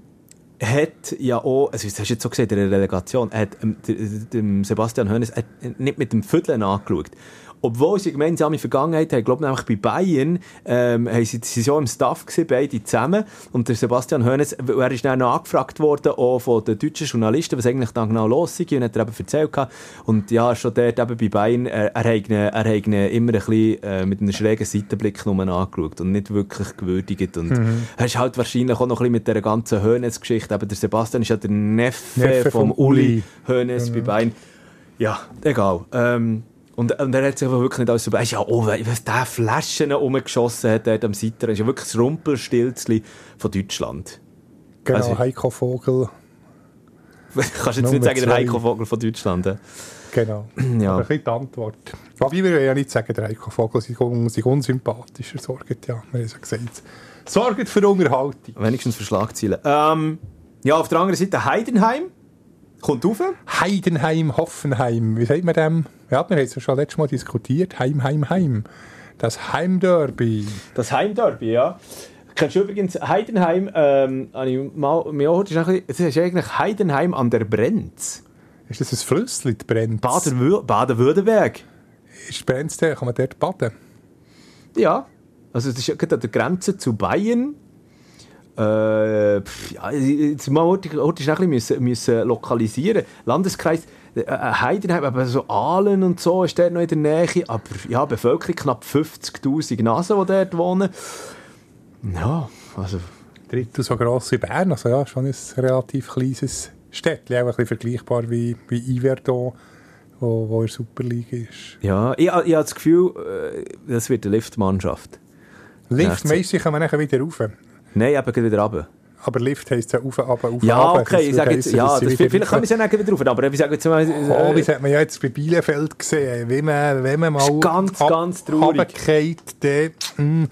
hat ja auch, also das hast du jetzt so gesehen, in der Relegation, er hat ähm, dem- dem Sebastian hat nicht mit dem Vierteln angeschaut. Obwohl sie eine gemeinsame Vergangenheit haben, ich glaube nämlich bei Bayern, ähm, haben sie, sie so im Staff gewesen, beide zusammen. Und der Sebastian Hoeneß, er ist dann noch angefragt worden, auch von den deutschen Journalisten, was eigentlich dann genau los sei, und hat er eben erzählt gehabt. Und ja, schon dort eben bei Bayern, äh, er hat ihn, er hat ihn immer ein bisschen äh, mit einem schrägen Seitenblick nur angeschaut und nicht wirklich gewürdigt. Und er ist halt wahrscheinlich auch noch ein bisschen mit dieser ganzen Hoeneß-Geschichte, eben der Sebastian ist ja der Neffe, Neffe vom vom Uli. Hoeneß bei Bayern. Ja, egal. Ähm, und, und er hat sich aber wirklich nicht alles so... Er ist ja, oh, was der Flaschen rumgeschossen hat dort am Seiter, ist ja wirklich das Rumpelstilzli von Deutschland. genau, also- Heiko Vogel. Kannst du jetzt nicht sagen, der. Heiko Vogel von Deutschland. Genau. Ja. Aber ein bisschen die Antwort. Wobei wir wollen ja nicht sagen, der Heiko Vogel sei, un sei unsympathischer. Sorgt ja, wir haben es ja gesagt. Sorgt für Unterhaltung. Wenigstens für Schlagzeilen. Ähm, ja, auf der anderen Seite Heidenheim. Kommt rauf. Heidenheim, Hoffenheim. Wie sagt man dem? Ja, wir haben es ja schon letztes Mal diskutiert. Heim, Heim, Heim. Das Heimderby. Das Heimderby, ja. Kennst du übrigens Heidenheim, ähm, mal, mir auch, das ist eigentlich Heidenheim an der Brenz. Ist das ein Flüssli, die Brenz? Baden- Baden-Württemberg. Ist Brenz der? Kann man dort baden? Ja, also das ist ja gerade an der Grenze zu Bayern. Äh, pff, ja, jetzt mal heute, heute müssen, müssen lokalisieren. Landeskreis äh, äh, Heidenheim, aber so Aalen und so ist dort noch in der Nähe. Aber ja, Bevölkerung knapp 50'000 Nasen, die dort wohnen. Ja, also Drittel so gross wie Bern. Also ja, schon ein relativ kleines Städtchen. Auch ein bisschen vergleichbar wie, wie Iverdon, wo, wo in der Superliga ist. ja, ich, ich habe das Gefühl, äh, das wird eine Liftmannschaft. Lift, meistens kann man nachher wieder rauf. Nein, eben wieder runter. Aber Lift heisst ja auf, aber auf, Ja, runter. okay, ich sage jetzt, heissen, ja, das, vielleicht können wir es ja nicht wieder rauf, aber ich sage jetzt mal... Oh, äh, das hat man ja jetzt bei Bielefeld gesehen. Wenn man, wenn man mal ganz, ganz traurig. dann hm,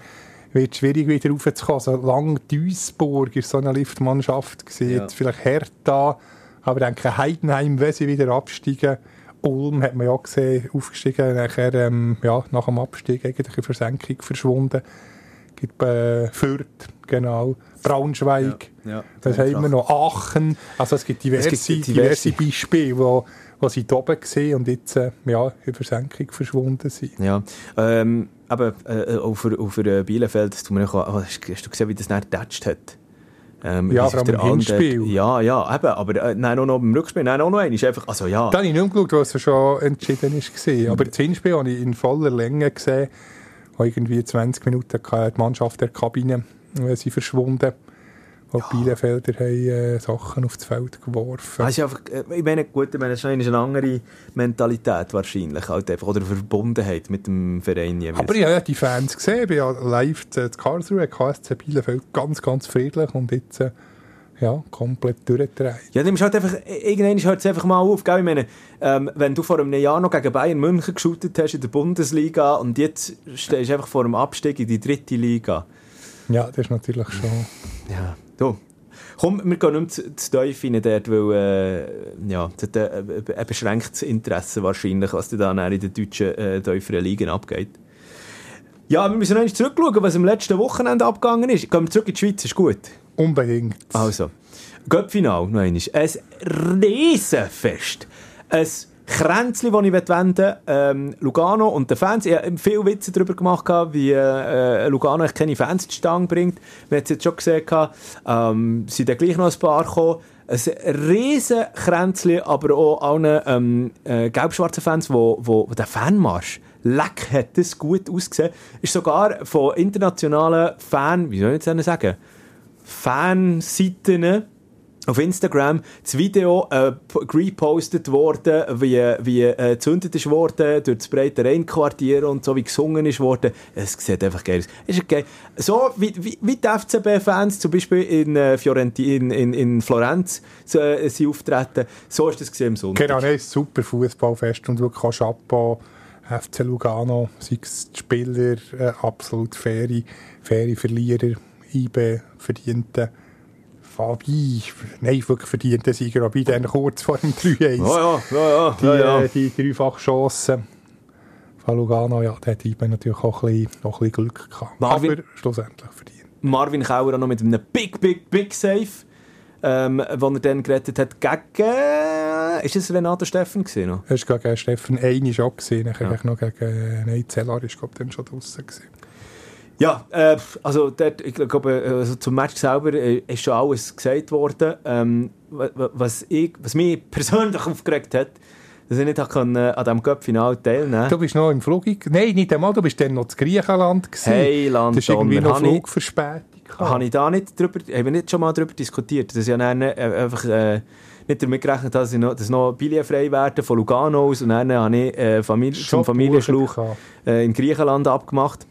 wird es schwierig wieder raufzukommen. So lang Duisburg ist so eine Liftmannschaft gewesen. Ja. Vielleicht Hertha, aber ich denke Heidenheim, wenn sie wieder absteigen, Ulm hat man ja gesehen, aufgestiegen, nachher, ähm, ja, nach dem Abstieg eigentlich in Versenkung verschwunden. Gibt äh, Fürth, genau, Braunschweig, Ja, ja. was haben wir noch, Aachen, also es gibt diverse, Es gibt diverse. diverse. Beispiele, wo, wo sie da oben gesehen und jetzt äh, ja, in Versenkung verschwunden sind. Ja, ähm, aber äh, auch für, auch für äh, Bielefeld, das hast, hast du gesehen, wie das nicht getatscht hat? Ähm, Ja, vor allem im Hinspiel. Ja, ja, eben, aber äh, nein, auch noch im Rückspiel, nein, auch noch einmal, ist einfach, also ja. Da habe ich nicht umgeschaut, was schon entschieden ist. gewesen. Aber das Hinspiel habe ich in voller Länge gesehen. Wo irgendwie 20 Minuten die Mannschaft der Kabine äh, sind verschwunden. Wo die Bielefelder haben, äh, Sachen aufs Feld geworfen. Ist einfach, äh, ich meine, gut, ich meine, es ist eine andere Mentalität wahrscheinlich, halt einfach, oder Verbundenheit mit dem Verein jeweils. Aber ich habe ja die Fans gesehen. Ich ja live zu Karlsruhe, KSC Bielefeld, ganz, ganz friedlich. Und jetzt äh, ja, komplett durchgedreht. Ja, nimmst halt einfach, irgendwann hört es einfach mal auf, gell? Ich meine, ähm, wenn du vor einem Jahr noch gegen Bayern München geschootet hast in der Bundesliga und jetzt stehst du einfach vor einem Abstieg in die dritte Liga. Ja, das ist natürlich schon... Ja, du. Komm, wir gehen nicht mehr zu, zu tief rein dort, weil äh, ja, das hat ein, ein beschränktes Interesse wahrscheinlich, was da dann in den deutschen äh, tieferen Ligen abgeht. Ja, wir müssen noch zurückschauen, was am letzten Wochenende abgegangen ist. Gehen wir zurück in die Schweiz, ist gut. Unbedingt. Also, Göppfinal noch einmal. Ein Riesenfest. Ein Kränzli, das ich wenden ähm, Lugano und den Fans. Ich habe viele Witze darüber gemacht, wie äh, Lugano echt keine Fans zustande bringt. Wir haben es jetzt schon gesehen, ähm, sind dann gleich noch ein paar gekommen. Ein riesen Kränzli, aber auch allen ähm, äh, gelb-schwarzen Fans, wo, wo, wo der Fanmarsch leck hat das gut ausgesehen. Ist sogar von internationalen Fan, wie soll ich jetzt sagen, Fanseiten auf Instagram das Video äh, repostet worden, wie, wie äh, gezündet ist worden durch das breite Rheinquartier und so wie gesungen ist worden. Es sieht einfach geil aus. Ist okay. So wie, wie, wie die FCB-Fans zum Beispiel in, äh, Fiorenti, in, in, in Florenz so, äh, sind auftreten, so ist das gesehen am Sonntag. Genau, nein, ein super Fußballfest und wirklich Chapeau, FC Lugano, sei es die Spieler, äh, absolut faire, faire Verlierer, IB verdiente, Fabi, nein, wirklich verdiente Sieger, aber dann kurz vor dem 3-1. Ja, ja, ja, die, ja, ja, ja. äh, die dreifach Chancen von Lugano, ja, hat IB natürlich auch ein bisschen, auch ein bisschen Glück gehabt. Marvin- aber schlussendlich verdient. Marvin Kauer auch noch mit einem Big, Big, Big Save, ähm, wo er dann gerettet hat gegen... Ist es Renato Steffen noch? Es war gegen Steffen Eini schon gesehen, nachher ja. noch gegen, äh, nein, Zellar ist, glaube ich, dann schon draussen gewesen. Ja, äh, also dort, ich glaube, äh, also zum Match selber äh, ist schon alles gesagt worden. Ähm, wa- wa- was, ich, was mich persönlich aufgeregt hat, dass ich nicht äh, an diesem Cup-Final teilnehmen Du bist noch im Flug... Nein, nicht einmal, du bist dann noch in Griechenland gewesen. Hey, Land, Das ist irgendwie noch Flugverspätung. Habe ich da nicht drüber, haben wir nicht schon mal darüber diskutiert, dass ich dann äh, einfach äh, nicht damit gerechnet habe, dass, ich noch, dass noch Billen frei werden von Lugano aus und dann habe ich äh, Familie, zum Familienschluch äh, in Griechenland abgemacht.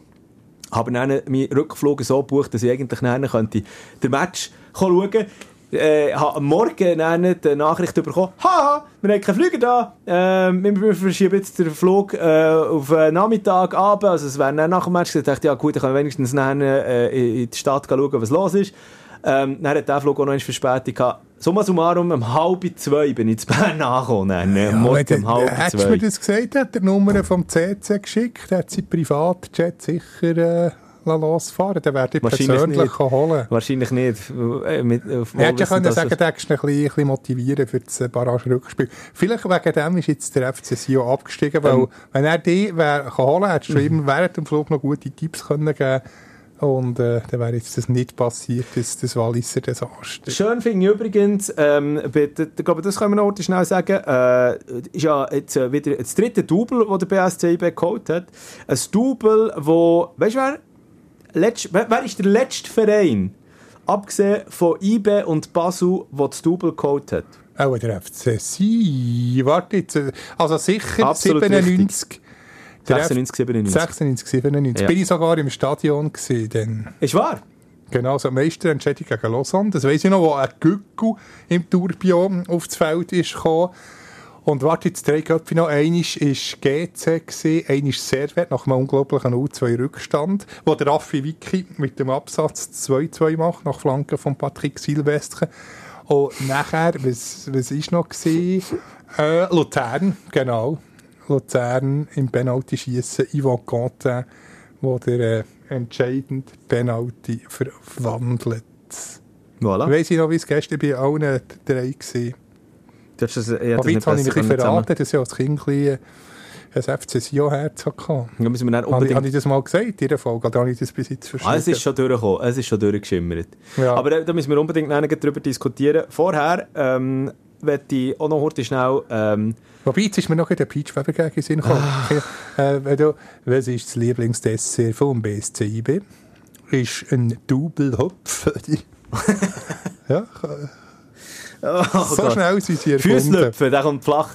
Habe dann meinen Rückflug so gebucht, dass ich eigentlich dann könnte den Match schauen konnte. Äh, habe am Morgen die Nachricht bekommen, haha, wir haben keine Flüge da, ähm, wir- verschieben jetzt den Flug äh, auf Nachmittag, Abend, also es wäre nach dem Match, ich dachte, ja gut, dann kann ich wenigstens dann, äh, in die Stadt schauen, was los ist. Ähm, dann hat der Flug auch noch eine Verspätung gehabt. Summa summarum, um halb zwei bin ich zu Bern angekommen, äh, Morgen um halb Hättest du mir das gesagt, hat der Nummer vom CC geschickt, hat sie Privatjet sicher äh, losfahren Dann werde ich persönlich nicht. holen. Wahrscheinlich nicht. Äh, mit, auf Ich hätte ja können sagen, du hättest ein bisschen, motivieren für das Barrage-Rückspiel. Vielleicht wegen dem ist jetzt der FC Sion abgestiegen, weil Ähm. wenn er die wär, holen kann, hättest du ihm während dem Flug noch gute Tipps können geben und äh, dann wäre jetzt das nicht passiert, das, das Walliser Desaster. Schön finde ich übrigens, ähm, ich glaube, das können wir noch schnell sagen, äh, ist ja jetzt äh, wieder das dritte Double, das der BSC IB geholt hat. Ein Double, wo, weißt du wer? Letzt, wer, wer ist der letzte Verein, abgesehen von IB und Basel, der das Double geholt hat? Auch der FC Sion. Warte jetzt, äh, also sicher Absolut 97. Der 96, 97. 96, 97. Ja. Bin ich sogar im Stadion gewesen. Ist wahr? Genau, so Meisterentscheidung gegen Lausanne. Das weiss ich noch, wo ein Gückel im Tourbillon aufs Feld ist gekommen. Und warte, jetzt drei Köpfe noch. Eines war GC, gewesen, eines Servet nach einem unglaublichen U2-Rückstand, wo der Raffi Vicky mit dem Absatz 2-2 macht, nach Flanken von Patrick Silvestre. Und nachher, was, was ist noch gewesen? Äh, Luzern, genau. Luzern im Penalty-Schiessen, Yvon Contin, wo der äh, entscheidende Penalty verwandelt. Voilà. Weiss ich noch, wie es gestern bei allen drei war. Du hast das, ich Aber jetzt habe ich mich ein verraten. dass ich als Kind ein bisschen ein FC Sion-Herz hatte. Da müssen wir Habe unbedingt... habe ich das mal gesagt in dieser Folge? Oder habe ich das bis jetzt verschwiegen? Ah, es ist schon durchgekommen, es ist schon durchgeschimmert. Ja. Aber äh, da müssen wir unbedingt darüber diskutieren. Vorher ähm, möchte ich auch noch heute schnell... Ähm, Wobei, jetzt ist mir noch der Peach Weber gegen den Sinn gekommen. Äh, wenn du, was ist das Lieblingsdessert vom BSCIB? Ist ein Double-Hopf. ja, oh so Gott. schnell sind sie erfunden. Füßlöpfen, der kommt flach.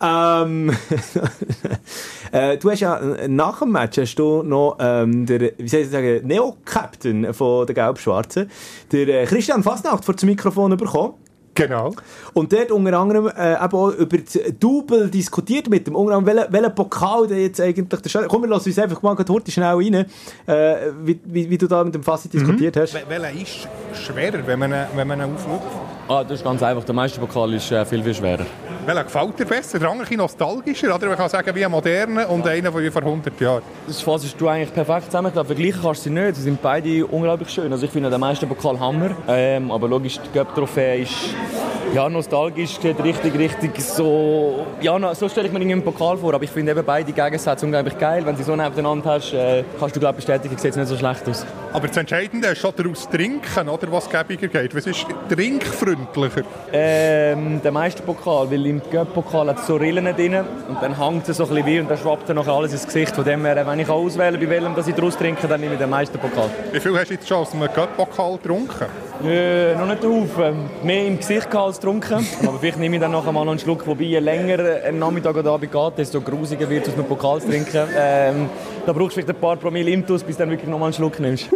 Ähm, äh, du hast ja äh, nach dem Match hast du noch ähm, der, wie soll ich sagen, Neo-Captain von der Gelb-Schwarzen, der äh, Christian Fasnacht vor das Mikrofon bekommen. Genau. Und dort unter anderem äh, eben auch über das Double diskutiert mit dem. Unter anderem, welcher, welcher Pokal der jetzt eigentlich... Der Komm, wir lassen uns einfach mal heute schnell rein, äh, wie, wie, wie du da mit dem Fassi diskutiert hast. Welcher ist schwerer, wenn man, ihn- wenn man ihn aufschaut? Ah, das ist ganz einfach. Der Meisterpokal ist äh, viel, viel schwerer. Welcher gefällt dir besser? Der andere ein bisschen nostalgischer, oder man kann sagen, wie ein moderner und einer von wie vor 100 Jahren. Das fasst du eigentlich perfekt zusammen. Vergleichen kannst du sie nicht. Sie sind beide unglaublich schön. Also ich finde den Meisterpokal Hammer. Ähm, aber logisch, die Göpp-Trophäe ist ja, nostalgisch, sieht richtig, richtig so... Ja, so stelle ich mir irgendwie einen Pokal vor. Aber ich finde eben beide Gegensätze unglaublich geil. Wenn du sie so nebeneinander hast, äh, kannst du glaube bestätigen, sieht es nicht so schlecht aus. Aber das Entscheidende ist schon daraus trinken, oder, was gäbiger geht. Was ist trinkfreundlicher? Ähm, der Meisterpokal, weil im Göpp-Pokal hat es so Rillen drin und dann hängt es so ein bisschen wie und dann schwappt dann nachher alles ins Gesicht. Von dem her, wenn ich auswählen bei welchem dass ich daraus trinke, dann nehme ich den Meisterpokal. Wie viel hast du jetzt schon aus einem Göpp-Pokal getrunken? Äh, noch nicht drauf. Ähm, mehr im Gesicht als getrunken. Aber vielleicht nehme ich dann noch einen Schluck. Wobei, je länger ein Nachmittag oder Abend geht, desto grusiger wird es, aus einem Pokal zu trinken. Ähm, da brauchst du vielleicht ein paar Promille Intus, bis du dann wirklich noch mal einen Schluck nimmst.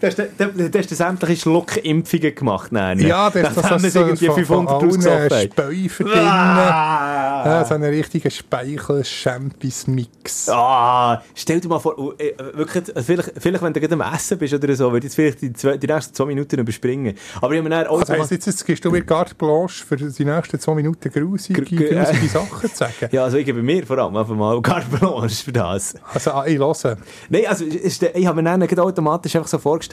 Du hast, du, du hast sämtliche Schluckimpfungen gemacht. Nein, Ja, das ist das wir irgendwie 500 ausgesoffen haben. Späufer drin. Ah. Ja, so einen richtigen Speichel-Champis-Mix. Ah, stell dir mal vor, oh, äh, wirklich, also vielleicht, vielleicht, wenn du gerade am Essen bist oder so, würde ich jetzt vielleicht die, zwei, die nächsten zwei Minuten überspringen. Aber ich habe mir dann auch Also heisst jetzt, jetzt gibst du mir carte blanche für die nächsten zwei Minuten grusige, Gr- gr- grusige Sachen zu sagen? Ja, also ich gebe mir vor allem einfach mal carte blanche für das. Also ah, ich höre. Nein, also der, ich habe mir dann automatisch einfach so vorgestellt,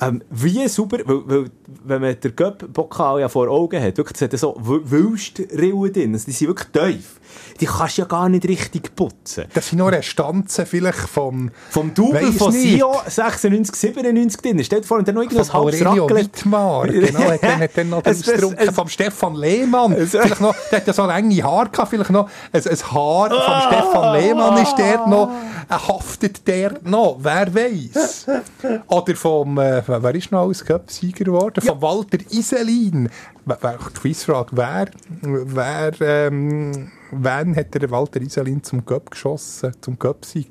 ähm, wie super, weil, weil, wenn man den Göpp-Pokal ja vor Augen hat, wirklich, das hat so Wülstrillen drin, also die sind wirklich tief. Die kannst du ja gar nicht richtig putzen. Das sind nur Restanzen vielleicht vom... Vom Double von nicht. Sio 96, 97 drin. Stell dir vor, und dann noch irgendwas Von halbes Aurelio. Wittmar, genau, hat dann, hat dann noch den es- vom Stefan Lehmann. Vielleicht noch, der hat ja so lange Haare gehabt, vielleicht noch ein, ein Haar Ah! vom Stefan Lehmann ist der noch, haftet der noch, wer weiß. Oder vom, äh, wer ist noch als Cup-Sieger geworden? Von Walter Iselin. Wer- wer- Die Quizfrage, wer, wer, ähm, wann hat der Walter Iselin zum Cup geschossen, zum Cup-Sieg?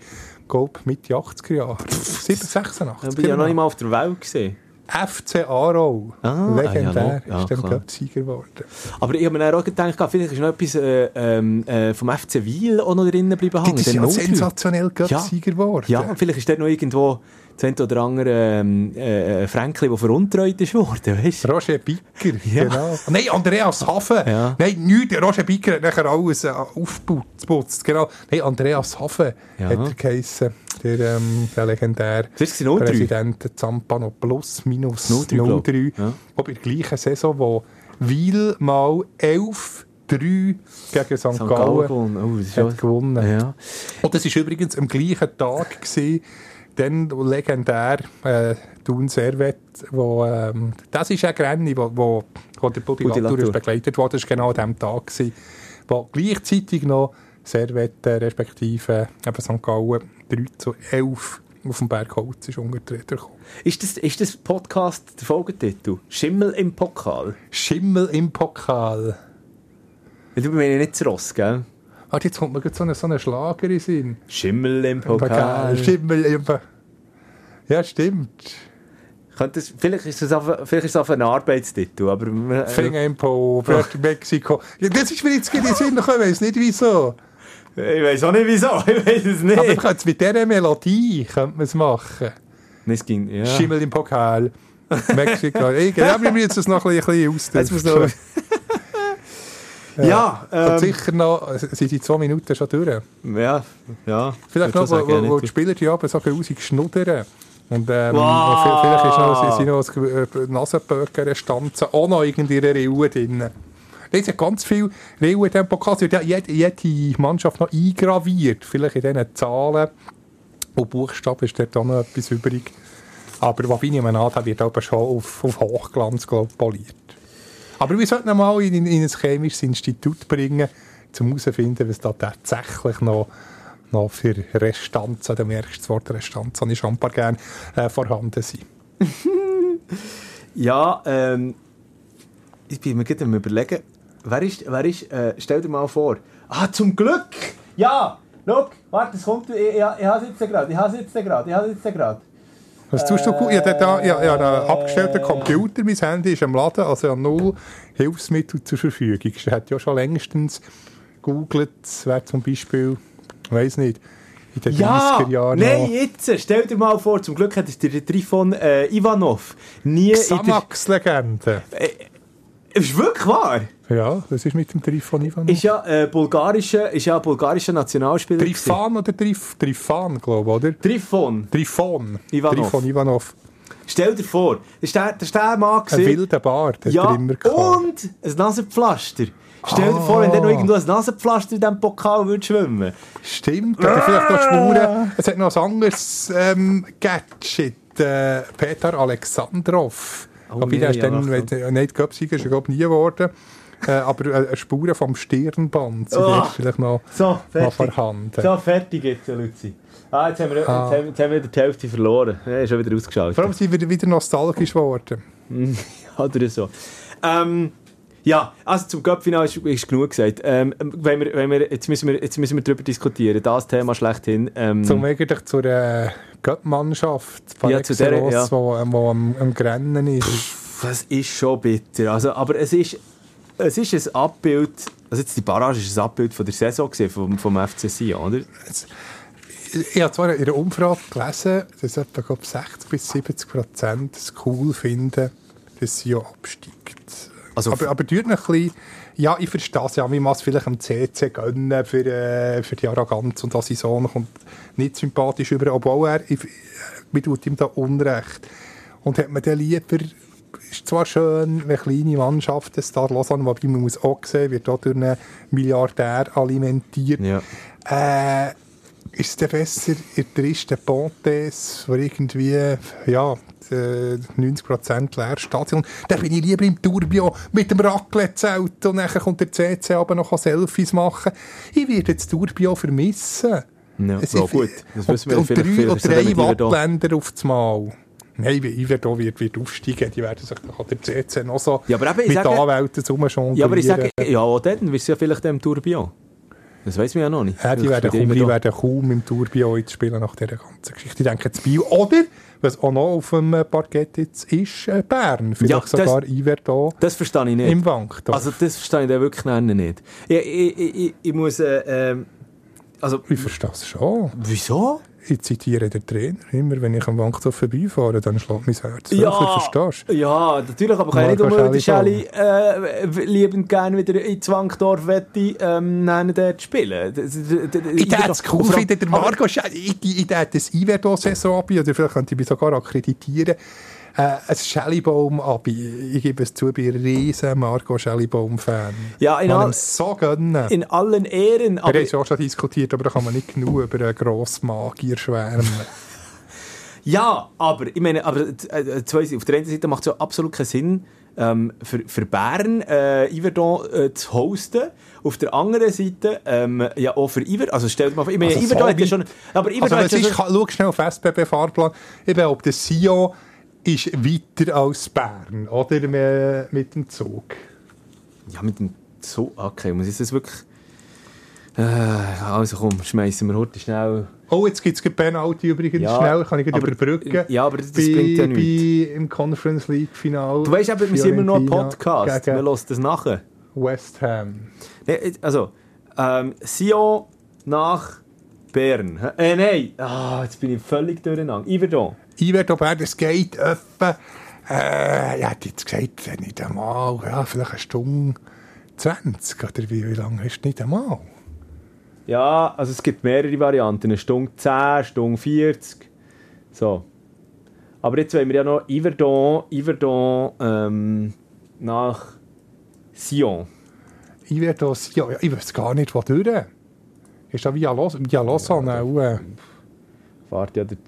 Gold Mitte 80er Jahre. 7, 86. Da bin ich ja noch nicht mal auf der Welt gesehen. FC Aarau. Ah, Legendär. ah, ja, ist dann klar. Geworden. Aber ich habe mir auch gedacht, vielleicht ist noch etwas äh, ähm, äh, vom FC Wiel auch noch drinnen bleiben hängen. Das ist der ja sensationell Cup-Sieger geworden. Ja, vielleicht ist dort noch irgendwo das oder andere ähm, äh, Fränkli, das veruntreut ist worden, weißt du? Roger Bicker, Ja. genau. Nein, Andreas Hafen. Ja. Nein, nichts. Roger Bicker hat nachher alles äh, aufgeputzt. Genau. Nein, Andreas Hafen Ja. hat er geheissen. Der, ähm, der legendär Das war 03. Präsident der Zampano Plus minus 03, 03. glaub ich. Ja. Ob in der gleichen Saison, wo Wiel mal 11 3 gegen St. St. Gallen Gallen gewonnen. Oh, hat gewonnen. Ja. Und das war übrigens am gleichen Tag, gewesen, dann legendär äh, Thun Servet, wo, ähm, das ist ein Rennen, wo, wo, wo der Budi Latour begleitet wurde. Das war genau an dem Tag, gewesen, wo gleichzeitig noch Servet, äh, respektive eben St. Gallen, 3 zu 11 auf dem Berg Holz ist untertreten gekommen. Ist das, ist das Podcast der Folgetitel? Schimmel im Pokal? Schimmel im Pokal. Du meinst nicht das Ross, gell? Ah, jetzt kommt mir gerade so ein so eine Schlager in den Sinn. Schimmel im Pokal. Schimmel im Pokal. Ja, stimmt. Das, vielleicht ist es auf, vielleicht ist es auf ein Arbeitstitel, aber... äh, Finger im Po, Mexiko. Ja, das ist mir jetzt in den Sinn gekommen, ich weiß nicht wieso. Ich weiß auch nicht wieso, ich weiß es nicht. Aber könnte mit dieser Melodie könnte man es machen. Es ging, ja. Schimmel im Pokal. Mexiko. Ich glaube, wir müssen es noch ein bisschen Jetzt ja, Und ähm, sicher noch, sind die zwei Minuten schon durch. ja, ja. Vielleicht noch, sagen, wo, wo die Spieler die aber so grusig schnuddern. Und ähm, Wow. vielleicht ist noch, sind noch äh, Nasenböcker Stanzen auch noch irgendwie in einer Rille drin. Da sind ganz viele Rillen in diesem Pokal. Es wird ja jede, jede Mannschaft noch eingraviert. Vielleicht in diesen Zahlen und Buchstaben ist dort auch noch etwas übrig. Aber was ich mir an, wird aber schon auf, auf Hochglanz glaub, poliert. Aber wir sollten ihn mal in, in ein chemisches Institut bringen, um herauszufinden, was da tatsächlich noch, noch für Restanzen, du merkst das Wort Restanzen, habe ich schon ein paar gerne, äh, vorhanden sind. Ja, ähm, ich bin mir gerade am überlegen, wer ist, wer ist, äh, stell dir mal vor, ah, zum Glück, ja, schau, warte, es kommt, ich, ich, ich habe es jetzt gerade, ich habe es jetzt gerade, ich habe es jetzt gerade. Was tust du? Ich habe da, einen abgestellten Computer, mein Handy ist am Laden, also ich habe null Hilfsmittel zur Verfügung. Ich hätte ja schon längstens gegoogelt, wer zum Beispiel, ich weiß nicht, in den Ja, 30er Jahren nein, jetzt, stell dir mal vor, zum Glück hat es der Trifon äh, Ivanov nie. Xamax-Legende. Ist wirklich wahr? Ja, das ist mit dem Trifon Ivanov. Ist ja äh, bulgarischer, ist ja bulgarischer Nationalspieler. Trifan oder Trif Trifan, glaube ich, oder? Trifon. Trifon. Ivanov. Trifon Ivanov. Stell dir vor, das ist der, das ist der Mann Ein wilder Bart hat Ja, er immer gehabt. und ein Nasenpflaster. Stell dir vor, wenn dann noch irgendwo ein Nasenpflaster in diesem Pokal würde schwimmen Stimmt, oder vielleicht noch Spuren. Es hat noch ein anderes ähm, Gadget. Äh, Peter Alexandrov. Oh, Wobei, der nee, ist dann, ja, wenn- äh, nicht Göpsieger, ist er glaub ich, nie geworden. Äh, aber äh, Spuren vom Stirnband sind Oh. dort vielleicht noch, So, noch vorhanden. So, fertig jetzt, Luzi. Ah, jetzt haben wir, jetzt haben, jetzt haben wir wieder die Hälfte verloren. Ist schon wieder ausgeschaltet. Vor allem sind wir wieder nostalgisch geworden. Oder so. Ähm, ja, also zum Cup-Final ist, ist genug gesagt. Ähm, wenn wir, wenn wir, jetzt, müssen wir, jetzt müssen wir darüber diskutieren. Das Thema schlechthin. Ähm, Zum eigentlich zur äh, Göttmannschaft par Ja, zu der, ja. wo, wo am, am Grennen ist. Das ist schon bitter. Also, aber es ist, es ist ein Abbild, also jetzt die Barrage ist ein Abbild von der Saison gewesen, vom, vom FC Sion, oder? Ich habe zwar in einer Umfrage gelesen, dass etwa glaub, 60 bis 70 Prozent es cool finden, dass sie ja absteigt. Also- aber, aber tut noch ein bisschen, ja, ich verstehe es ja, man muss es vielleicht am CC gönnen für, äh, für die Arroganz und dass sie so kommt nicht sympathisch über, obwohl er, ich, mir tut ihm da Unrecht. Und hat man dann lieber, ist zwar schön, wenn kleine Mannschaften Star Lausanne, wobei man muss auch sehen, wird auch durch einen Milliardär alimentiert. Ja. Äh, ist es denn besser in der ersten Pontes, wo irgendwie ja, äh, 90% leer Stadion, dann bin ich lieber im Turbio mit dem Raclette-Zelt und dann kommt der CC aber noch Selfies machen. Ich werde das Turbio vermissen. Ja, ist- gut. Das wissen wir und, und drei, und drei. Wattländer auf das Mal. Nein, Iverdon wird, wird aufsteigen, die werden sich kann der CC noch so Ja, aber eben, mit sage- Anwälten rumjonglieren. Ja, aber ich sage, ja, dann wirst du ja vielleicht im Tourbillon. Das weiß man ja noch nicht. Ja, die, werden kaum, die werden kaum im Tourbio jetzt spielen nach dieser ganzen Geschichte. Ich denke, das Bio oder, was auch noch auf dem Parkett jetzt ist, äh, Bern. Vielleicht Ja, das- sogar Iverdon Das verstehe ich nicht. im Wankdorf. Also das verstehe ich dann wirklich nicht. Ich, ich, ich, ich, ich muss... Äh, ähm, also, ich verstehe es schon. wieso? Ich zitiere den Trainer. Immer wenn ich am Wankdorf vorbeifahre, dann schlägt mein Herz. Wirklich, verstehst du? ja, natürlich, aber kann ich nicht um den Schelli Schelli äh, liebend gerne wieder in Zwankdorf wette, ähm, nennen, dort spielen. Ich hätte es cool finden, der Marco Schell, ich, hätte das Iverdon-Saison abi, oder vielleicht könnte ich mich sogar akkreditieren. Äh, ein Schellibaum abi. Ich gebe es zu, ich bin ein riesen Marco Schellibaum-Fan. Ja, in all- so gönnen. In allen Ehren, Wir haben es auch schon diskutiert, aber da kann man nicht genug über einen grossen Magier schwärmen. Ja, aber ich meine, aber äh, zwei, auf der einen Seite macht es ja absolut keinen Sinn, ähm, für, für Bern äh, Iverdon äh, zu hosten. Auf der anderen Seite ähm, ja auch für Iver, also stell dir mal vor, ich meine, Also Iverdon so hat ja schon, aber also Iverdon was hat ja ist, schon, schau schnell auf SBB-Fahrplan. Ich der Sion ist weiter als Bern, oder? Mit- Mit dem Zug. ja mit dem so, okay, muss ich das wirklich, äh, also komm, schmeißen wir heute schnell, Oh, jetzt gibt es Penalty übrigens Ja, schnell, kann ich aber- überbrücken. ja, aber das bei, bringt ja nichts. Im Conference League-Final. Du weißt aber, wir sind immer noch ein Podcast, wir hören das nachher. West Ham. Nee, Also, ähm, Sion nach Bern. Äh, nein, ah, jetzt bin ich völlig durcheinander. Iverdon. Iverdon Bern, es geht etwa Äh, ja, hätte jetzt gesagt, nicht einmal, ja, vielleicht eine Stunde 20, oder wie, wie lange ist nicht einmal? Ja, also es gibt mehrere Varianten. Eine Stunde 10, eine Stunde 40. So. Aber jetzt wollen wir ja noch Yverdon, Yverdon ähm, nach Sion. Ich das, ja, ja, ich weiß gar nicht, wo durch. Ist da via, Los, via Lausanne auch, äh, Fahrt ja, dort,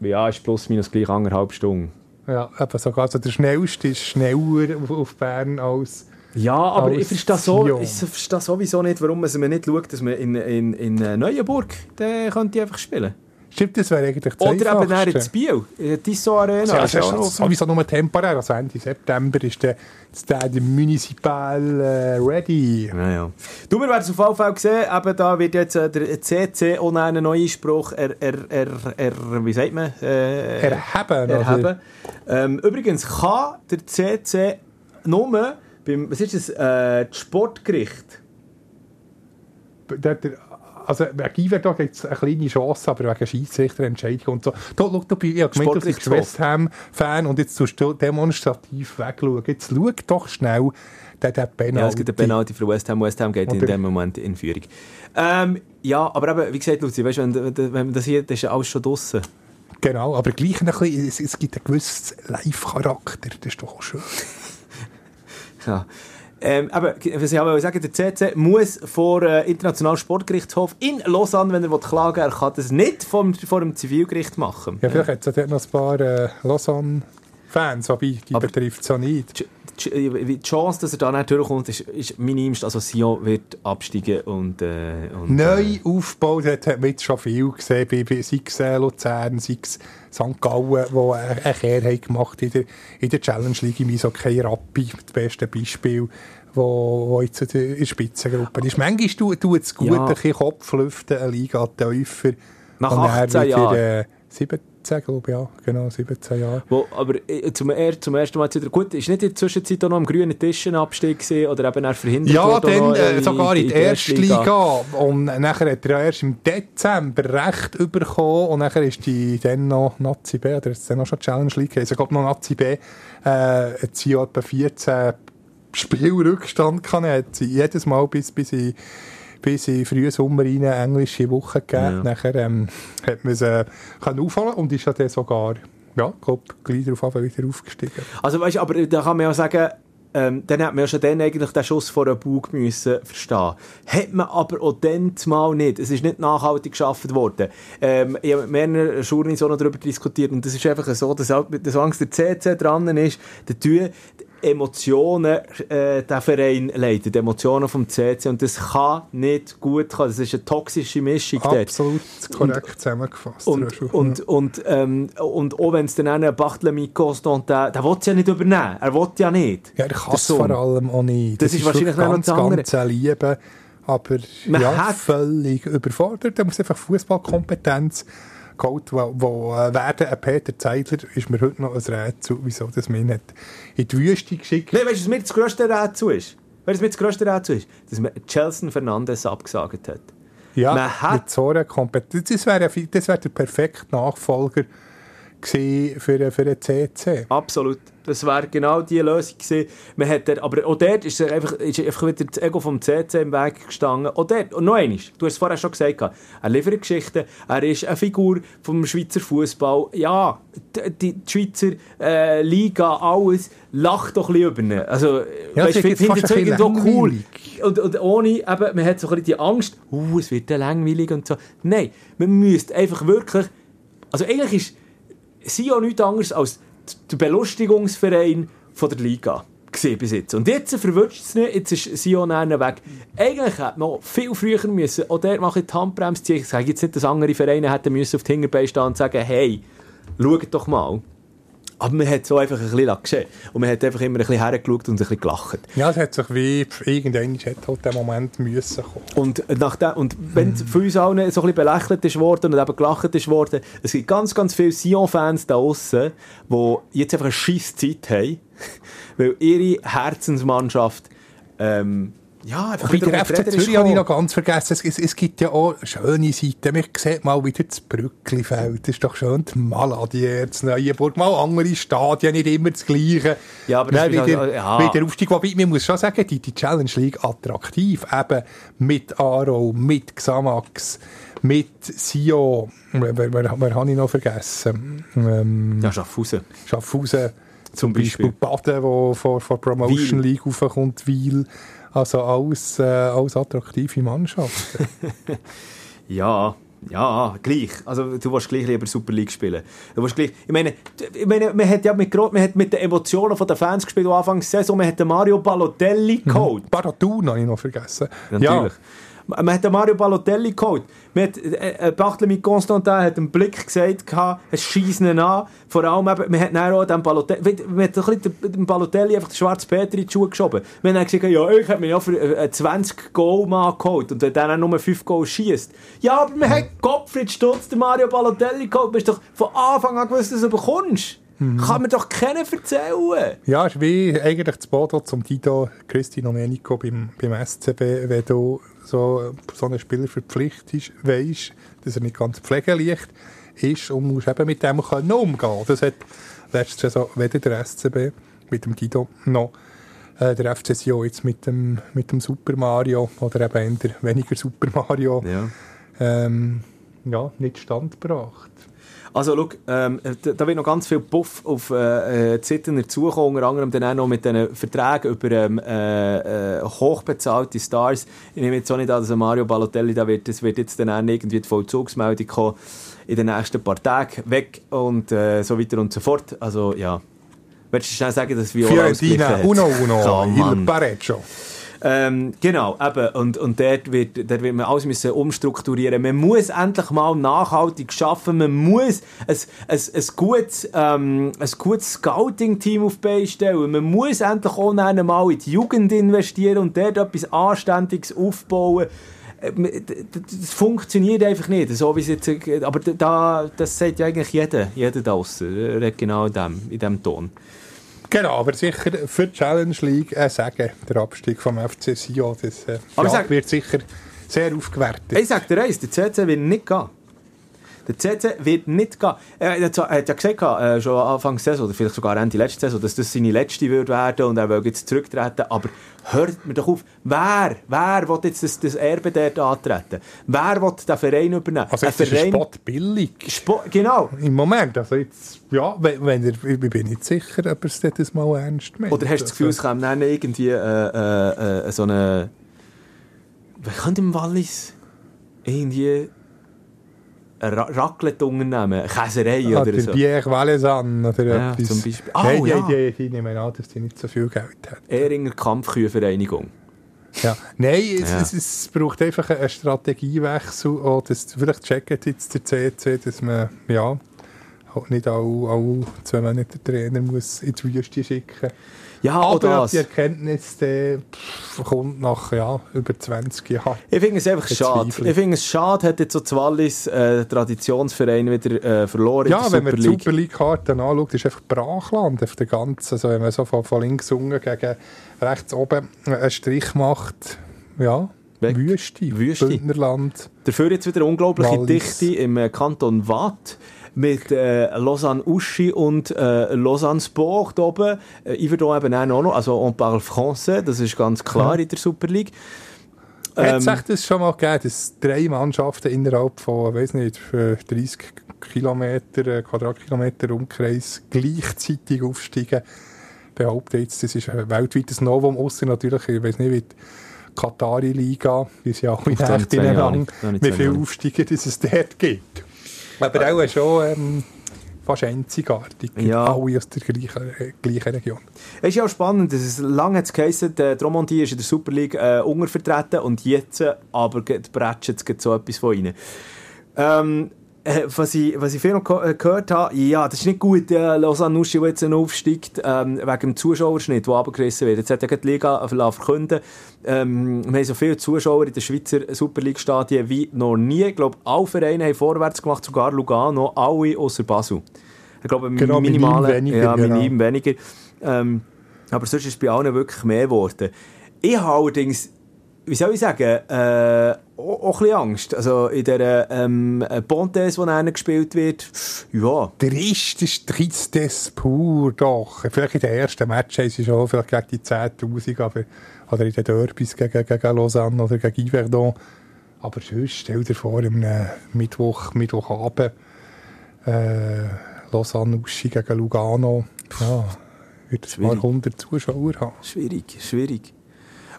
ja, ist plus minus gleich anderthalb Stunden. ja, eben sogar so der schnellste ist schneller auf, Bern als... Ja, aber Als ich verstehe, so, ich verstehe sowieso nicht, warum man nicht schaut, dass man in, in, in äh, Neuenburg den könnte einfach spielen Stimmt, das wäre eigentlich das Oder eben dann in Biel, in der Tissot Arena. Ja, ist das auch ist noch- sowieso nur temporär. Also Ende September ist der, der Municipal äh, ready. Ja, ja. Du, wir werden es auf jeden Fall sehen. Eben, da wird jetzt äh, der CC ohne einen neuen Spruch er, er, er, er, wie sagt man? Äh, Erheben. erheben. Ähm, übrigens kann der CC nur beim, was ist das, äh, das Sportgericht. Also, der, der, also wegen Iverdo gibt es eine kleine Chance, aber wegen Schiedsrichterentscheidung und so. Da, schau, du, ich habe gemeint, du bist. West Ham-Fan und jetzt tust du demonstrativ wegschauen. Jetzt schau doch schnell den, den Penalty. Ja, es gibt einen Penalty für West Ham. West Ham geht in Oder- dem Moment in Führung. Ähm, ja, aber eben, wie gesagt, Luzi, weißt, wenn, wenn wenn das hier, das ist ja alles schon draussen. Genau, aber gleich ein bisschen, es, es gibt einen gewissen Live-Charakter. Das ist doch auch schön. Ja. Ähm, aber was ich aber sagen, der CC muss vor äh, Internationalen Sportgerichtshof in Lausanne, wenn er will klagen will, er kann das nicht vom, vor dem Zivilgericht machen. Ja, vielleicht hat es dort noch ein paar äh, Lausanne-Fans, wobei die betrifft es ja nicht. Die, die, Chance, dass er da nicht durchkommt, ist, ist minimst. Also Sion wird absteigen und... Äh, und Neu aufgebaut hat, hat man jetzt schon viel gesehen, bei, bei, sei es äh, Luzern, sei es St. Gallen, die eine Kehr gemacht in der, in der Challenge League im Eishockey Rappi, das beste Beispiel, wo, wo jetzt in der Spitzengruppe ist. Manchmal tut es gut, Ja. ein bisschen Kopf lüften, eine Liga tiefer. Nach Und dann 18 wieder, Jahren. Äh, 17, glaube ich, ja, genau, 17 Jahre. Wo, aber äh, zum, er, zum ersten Mal jetzt wieder... Gut, ist nicht in der Zwischenzeit auch noch am grünen Tisch ein Abstieg gewesen, oder eben er verhindert Ja, dann noch äh, sogar in die der ersten Liga. Und nachher hat er ja erst im Dezember Recht bekommen. Und nachher ist die dann noch Nazi B, oder ist dann noch schon Challenge League gewesen. Ich glaube noch Nazi B, äh, sie ja etwa 14 Spielrückstand. Er hat sie jedes Mal bis, bis in bis in frühen Sommer rein eine englische Woche gegeben. Ja. Nachher ähm, hat man sie können aufholen und ist dann sogar, ja, ich glaube, gleich darauf wieder aufgestiegen. Also weißt, aber da kann man ja sagen, ähm, dann hat man ja schon dann eigentlich den Schuss vor den Bug müssen verstehen. Hat man aber auch dann mal nicht. Es ist nicht nachhaltig geschaffen worden. Ähm, ich habe mit mehreren Journalisten auch noch darüber diskutiert und das ist einfach so, dass auch, solange der CC dran ist, dann tun Emotionen äh, den Verein leiten, die Emotionen vom CC und das kann nicht gut kommen. Das ist eine toxische Mischung dort. Absolut korrekt zusammengefasst. Und, und, und, ähm, und auch wenn es dann einen Barthélemy kostet, der, der will es ja nicht übernehmen. Er will ja nicht. Ja, er kann es Der vor allem auch nicht. Das ist wahrscheinlich wirklich noch ganz, das ganz Liebe, aber Man ja, hat- völlig überfordert. Er muss einfach Fußballkompetenz geholt, wo, wo äh, werden ein Peter Zeidler ist mir heute noch ein Rätsel, wieso das mir nicht in die Wüste geschickt Nein, weißt du, was mir das grösste Rätsel ist? Weißt du, was mir das grösste Rätsel ist? Dass man Chelsea Fernandes abgesagt hat. Ja, Man hat- mit so einer Kompetenz. Das wäre wär der perfekte Nachfolger für, für den CC. Absolut. Das wäre genau die Lösung gewesen. Man hat dort, aber auch dort ist, einfach, ist einfach wieder das Ego vom CC im Weg gestanden. Auch dort, und noch einmal, du hast es vorher schon gesagt, er liefert Geschichten, er ist eine Figur vom Schweizer Fußball. Ja, die, die Schweizer äh, Liga, alles, lacht doch ein bisschen über ihn. Also, Ja, weißt, das ist find- findet es irgendwo cool. Und, und ohne, eben, man hat so ein bisschen die Angst, uh, es wird dann langweilig und so. Nein, man müsste einfach wirklich, also eigentlich ist Sion nichts anderes als der Belustigungsverein von der Liga bis jetzt. Und jetzt verwünscht es nicht, jetzt ist Sion weg. Eigentlich hätte man viel früher müssen, auch der mache ich die Handbremse ziehen. Ich sage jetzt nicht, dass andere Vereine hätten müssen auf die Hinterbeine stehen und sagen, hey, schaut doch mal. Aber man hat so einfach ein bisschen geschehen. Und man hat einfach immer ein bisschen hergeschaut und ein bisschen gelacht. Ja, es hat sich wie irgendwann hat halt der Moment müssen kommen. Und, nach dem, und wenn es von uns allen so ein bisschen belächelt ist worden und eben gelacht ist worden, es gibt ganz, ganz viele Sion-Fans da draussen, die jetzt einfach eine scheisse Zeit haben, weil ihre Herzensmannschaft ähm, Ja, einfach wieder der FC Zürich habe ich noch ganz vergessen, es, es, es gibt ja auch schöne Seiten. Man sieht mal wieder das Brücklifeld. Das ist doch schön die Maladier, das Neuenburg. Mal andere Stadien, nicht immer das Gleiche. Ja, aber das Dann ist wieder, halt- ja. wieder Aufstieg. Wobei, man muss schon sagen, die, die Challenge League attraktiv. Eben mit Aro, mit Xamax, mit Sio. Wer, wer, wer, wer habe ich noch vergessen? Ähm, Ja, Schaffhausen. Schaffhausen, zum, Beispiel. Baden, wo vor, vor Promotion. League raufkommt, Wiel. Also alles, äh, alles attraktive Mannschaften. Ja, ja, gleich. Also du willst gleich lieber Super League spielen. Du willst gleich, ich meine, ich meine man hat ja mit, man hat mit den Emotionen der Fans gespielt, die Anfang der Saison, man hat den Mario Balotelli geholt. Baratun habe ich noch vergessen. Natürlich. Man hat Mario Balotelli geholt. Man hat, äh, äh, Barthélemy Constantin hat einen Blick gesagt, es schießt ihn an. Vor allem, eben, man hat dann auch den Balotelli, man hat ein bisschen dem Balotelli einfach den schwarzen Peter in die Schuhe geschoben. Man hat gesagt, ja, ich habe mich ja für äh, 20 Goal Mann geholt und wenn dann nur 5 Goal schießt. Ja, aber man hat Gottfried Stutz den Mario Balotelli geholt. Man hast doch von Anfang an gewusst, dass du bekommst. Kann mir doch keiner erzählen. Ja, es ist wie eigentlich das Bodo zum Tito Cristi Domenico beim, beim SCB, wenn du so, so einen Spieler verpflichtest, weisst, dass er nicht ganz pflegeleicht ist und musst eben mit dem können umgehen. Das hat letzte Saison weder der SCB mit dem Tito noch äh, der FC Sion jetzt mit dem, mit dem Super Mario oder eben eher weniger Super Mario Ja. ähm, ja, nicht standgebracht. Also, schau, ähm, da, da wird noch ganz viel Puff auf äh, äh, die Zittener zukommen, unter anderem dann auch noch mit diesen Verträgen über ähm, äh, äh, hochbezahlte Stars. Ich nehme jetzt auch nicht an, dass Mario Balotelli, da wird, das wird jetzt dann auch irgendwie die Vollzugsmeldung kommen, in den nächsten paar Tagen weg und äh, so weiter und so fort. Also, ja. Willst du schnell sagen, dass Viola Fiorentina, uno uno, Oh, il pareggio. Ähm, genau, eben. Und, und dort, wird, dort wird man alles müssen umstrukturieren. Man muss endlich mal nachhaltig schaffen. Man muss ein, ein, ein gutes, ähm, gutes Scouting-Team auf die stellen. Man muss endlich auch einmal in die Jugend investieren und dort etwas Anständiges aufbauen. Äh, Das funktioniert einfach nicht, so wie es jetzt, äh, aber da, das sagt ja eigentlich jeder, jeder da draussen, redet genau in dem, in dem Ton. Genau, aber sicher für die Challenge League äh, sagen, der Abstieg vom FC Sion, das äh, ja, sag- wird sicher sehr aufgewertet. Ich sag dir eins, der CC wird nicht gehen. Der CC wird nicht gehen. Er hat ja gesagt, äh, schon Anfang der Saison, oder vielleicht sogar Ende letzte Saison, dass das seine letzte wird werden und er will jetzt zurücktreten. Aber hört mir doch auf, wer, wer will jetzt das, das Erbe dort antreten? Wer will den Verein übernehmen? also jetzt ist ein Verein- Spot billig. Spo genau. Im Moment, also jetzt, ja, wenn, wenn er, ich bin nicht sicher, ob er es das mal ernst meint. Oder hast du das Gefühl, es Also, kommt dann irgendwie äh, äh, äh, so eine... Wer könnte im Wallis irgendwie Ra Raclette-Unternehmen, Käserei ah, oder der so? Pierre Valaisan oder Ja, etwas. zum Beispiel. Oh, Nein, ja. die, die, die nehmen an, dass die nicht so viel Geld haben. Ehringer Kampfkühe-Vereinigung. Ja. Nein, es, Ja. es, es braucht einfach einen Strategiewechsel. Auch das, vielleicht checkt jetzt der CC, dass man ja, halt nicht alle, alle zwei Monate den Trainer muss in die Wüste schicken Ja, Aber die Erkenntnis die, kommt nach ja, über 20 Jahren. Ich finde es einfach schade. Ich. Finde es schade, hat jetzt so das Wallis äh, Traditionsverein wieder äh, verloren Ja, wenn man die. Super League-Karte anschaut, ist einfach Brachland auf der ganzen. Also wenn man so von, von links unten gegen rechts oben einen Strich macht, ja, Weg. Wüste, Wüste. Bündnerland. Dafür jetzt wieder unglaubliche Wallis. Dichte im äh, Kanton Waadt mit äh, Lausanne-Uschi und äh, Lausanne-Sport oben. Äh, Yverdon eben auch noch, also on parle français, das ist ganz klar in der Super League. Hat Ähm, es echt das schon mal gegeben, dass drei Mannschaften innerhalb von, weiß nicht, für 30 Kilometer, äh, Quadratkilometer Umkreis gleichzeitig aufsteigen? Behaupte jetzt, das ist ein weltweites Novum, außer natürlich, ich weiß nicht, wie die Katari-Liga, wie sie auch ich echt ineinander, wie viele. Aufsteiger es dort gibt. Aber auch schon ähm, fast einzigartig. Ja. Alle aus der gleichen, äh, gleichen Region. Es ist ja auch spannend, dass es lange hat es geheißen, der Dromondi ist in der Super League äh, untervertreten und jetzt äh, aber geht- bretschen jetzt so etwas von ihnen. Ähm, äh, was, ich, was ich viel noch äh, gehört habe, ja, das ist nicht gut, äh, Lausanne Uschi, der jetzt aufsteigt, ähm, wegen dem Zuschauerschnitt, der abgerissen wird. Jetzt hat ja die Liga verkünden ähm, wir haben so viele Zuschauer in den Schweizer Super League-Stadien wie noch nie. Ich glaube, alle Vereine haben vorwärts gemacht, sogar Lugano, alle außer Basel. Ich glaube, Genau, minimale, minim weniger, ja, genau. minim weniger. Ähm, aber sonst ist es bei allen wirklich mehr geworden. Ich habe allerdings wie soll ich sagen, äh, auch, ein bisschen Angst. Also in der ähm, Pontes, die dann gespielt wird, ja. Der ist, ist Tristes pur, doch. Vielleicht in den ersten Matches ist schon vielleicht gegen die 10'000, aber, oder in den Derbys gegen, gegen Lausanne oder gegen Yverdon. Aber sonst, stell dir vor, am Mittwoch, Mittwochabend, äh, Lausanne-Uschi gegen Lugano, ja, wird es ein paar hundert Zuschauer haben. Schwierig, schwierig.